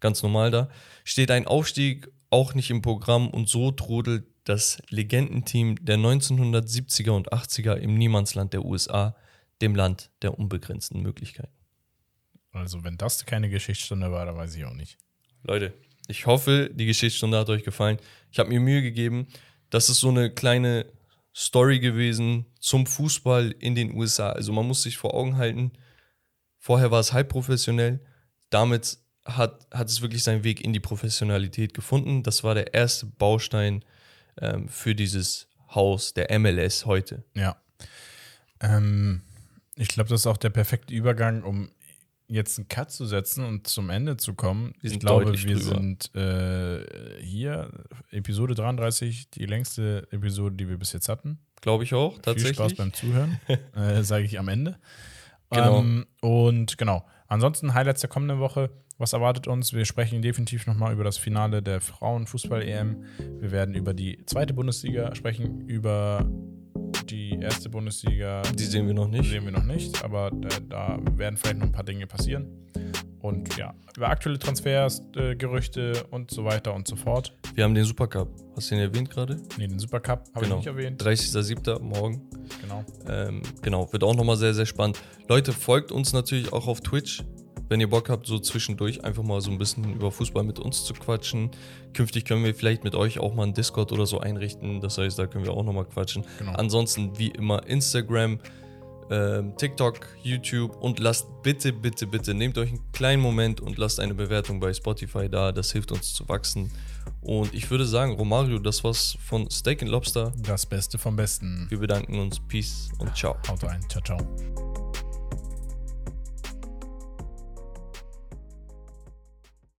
ganz normal da. Steht ein Aufstieg auch nicht im Programm und so trudelt das Legendenteam der 1970er und 80er im Niemandsland der USA, dem Land der unbegrenzten Möglichkeiten. Also, wenn das keine Geschichtsstunde war, dann weiß ich auch nicht. Leute, ich hoffe, die Geschichtsstunde hat euch gefallen. Ich habe mir Mühe gegeben. Das ist so eine kleine Story gewesen zum Fußball in den USA. Also man muss sich vor Augen halten, vorher war es halb professionell. Damit hat, hat es wirklich seinen Weg in die Professionalität gefunden. Das war der erste Baustein ähm, für dieses Haus der MLS heute. Ja. Ähm, ich glaube, das ist auch der perfekte Übergang, um jetzt einen Cut zu setzen und zum Ende zu kommen. Ich glaube, wir drüber. sind äh, hier, Episode 33, die längste Episode, die wir bis jetzt hatten. Glaube ich auch, Viel tatsächlich. Spaß beim Zuhören, äh, sage ich am Ende. Genau. Ähm, und genau. Ansonsten Highlights der kommenden Woche. Was erwartet uns? Wir sprechen definitiv nochmal über das Finale der Frauenfußball-EM. Wir werden über die zweite Bundesliga sprechen, über die erste Bundesliga. Die sehen wir noch nicht. sehen wir noch nicht, aber da, da werden vielleicht noch ein paar Dinge passieren. Und ja, über aktuelle Transfers, äh, Gerüchte und so weiter und so fort. Wir haben den Supercup. Hast du den erwähnt gerade? Ne, den Supercup habe Genau. ich nicht erwähnt. 30.07. morgen. Genau. Ähm, genau, wird auch nochmal sehr, sehr spannend. Leute, folgt uns natürlich auch auf Twitch, wenn ihr Bock habt, so zwischendurch einfach mal so ein bisschen über Fußball mit uns zu quatschen. Künftig können wir vielleicht mit euch auch mal einen Discord oder so einrichten. Das heißt, da können wir auch nochmal quatschen. Genau. Ansonsten wie immer Instagram, ähm, TikTok, YouTube und lasst bitte, bitte, bitte, nehmt euch einen kleinen Moment und lasst eine Bewertung bei Spotify da. Das hilft uns zu wachsen. Und ich würde sagen, Romario, das war's von Steak and Lobster. Das Beste vom Besten. Wir bedanken uns. Peace und ciao. Haut rein. Ciao, ciao.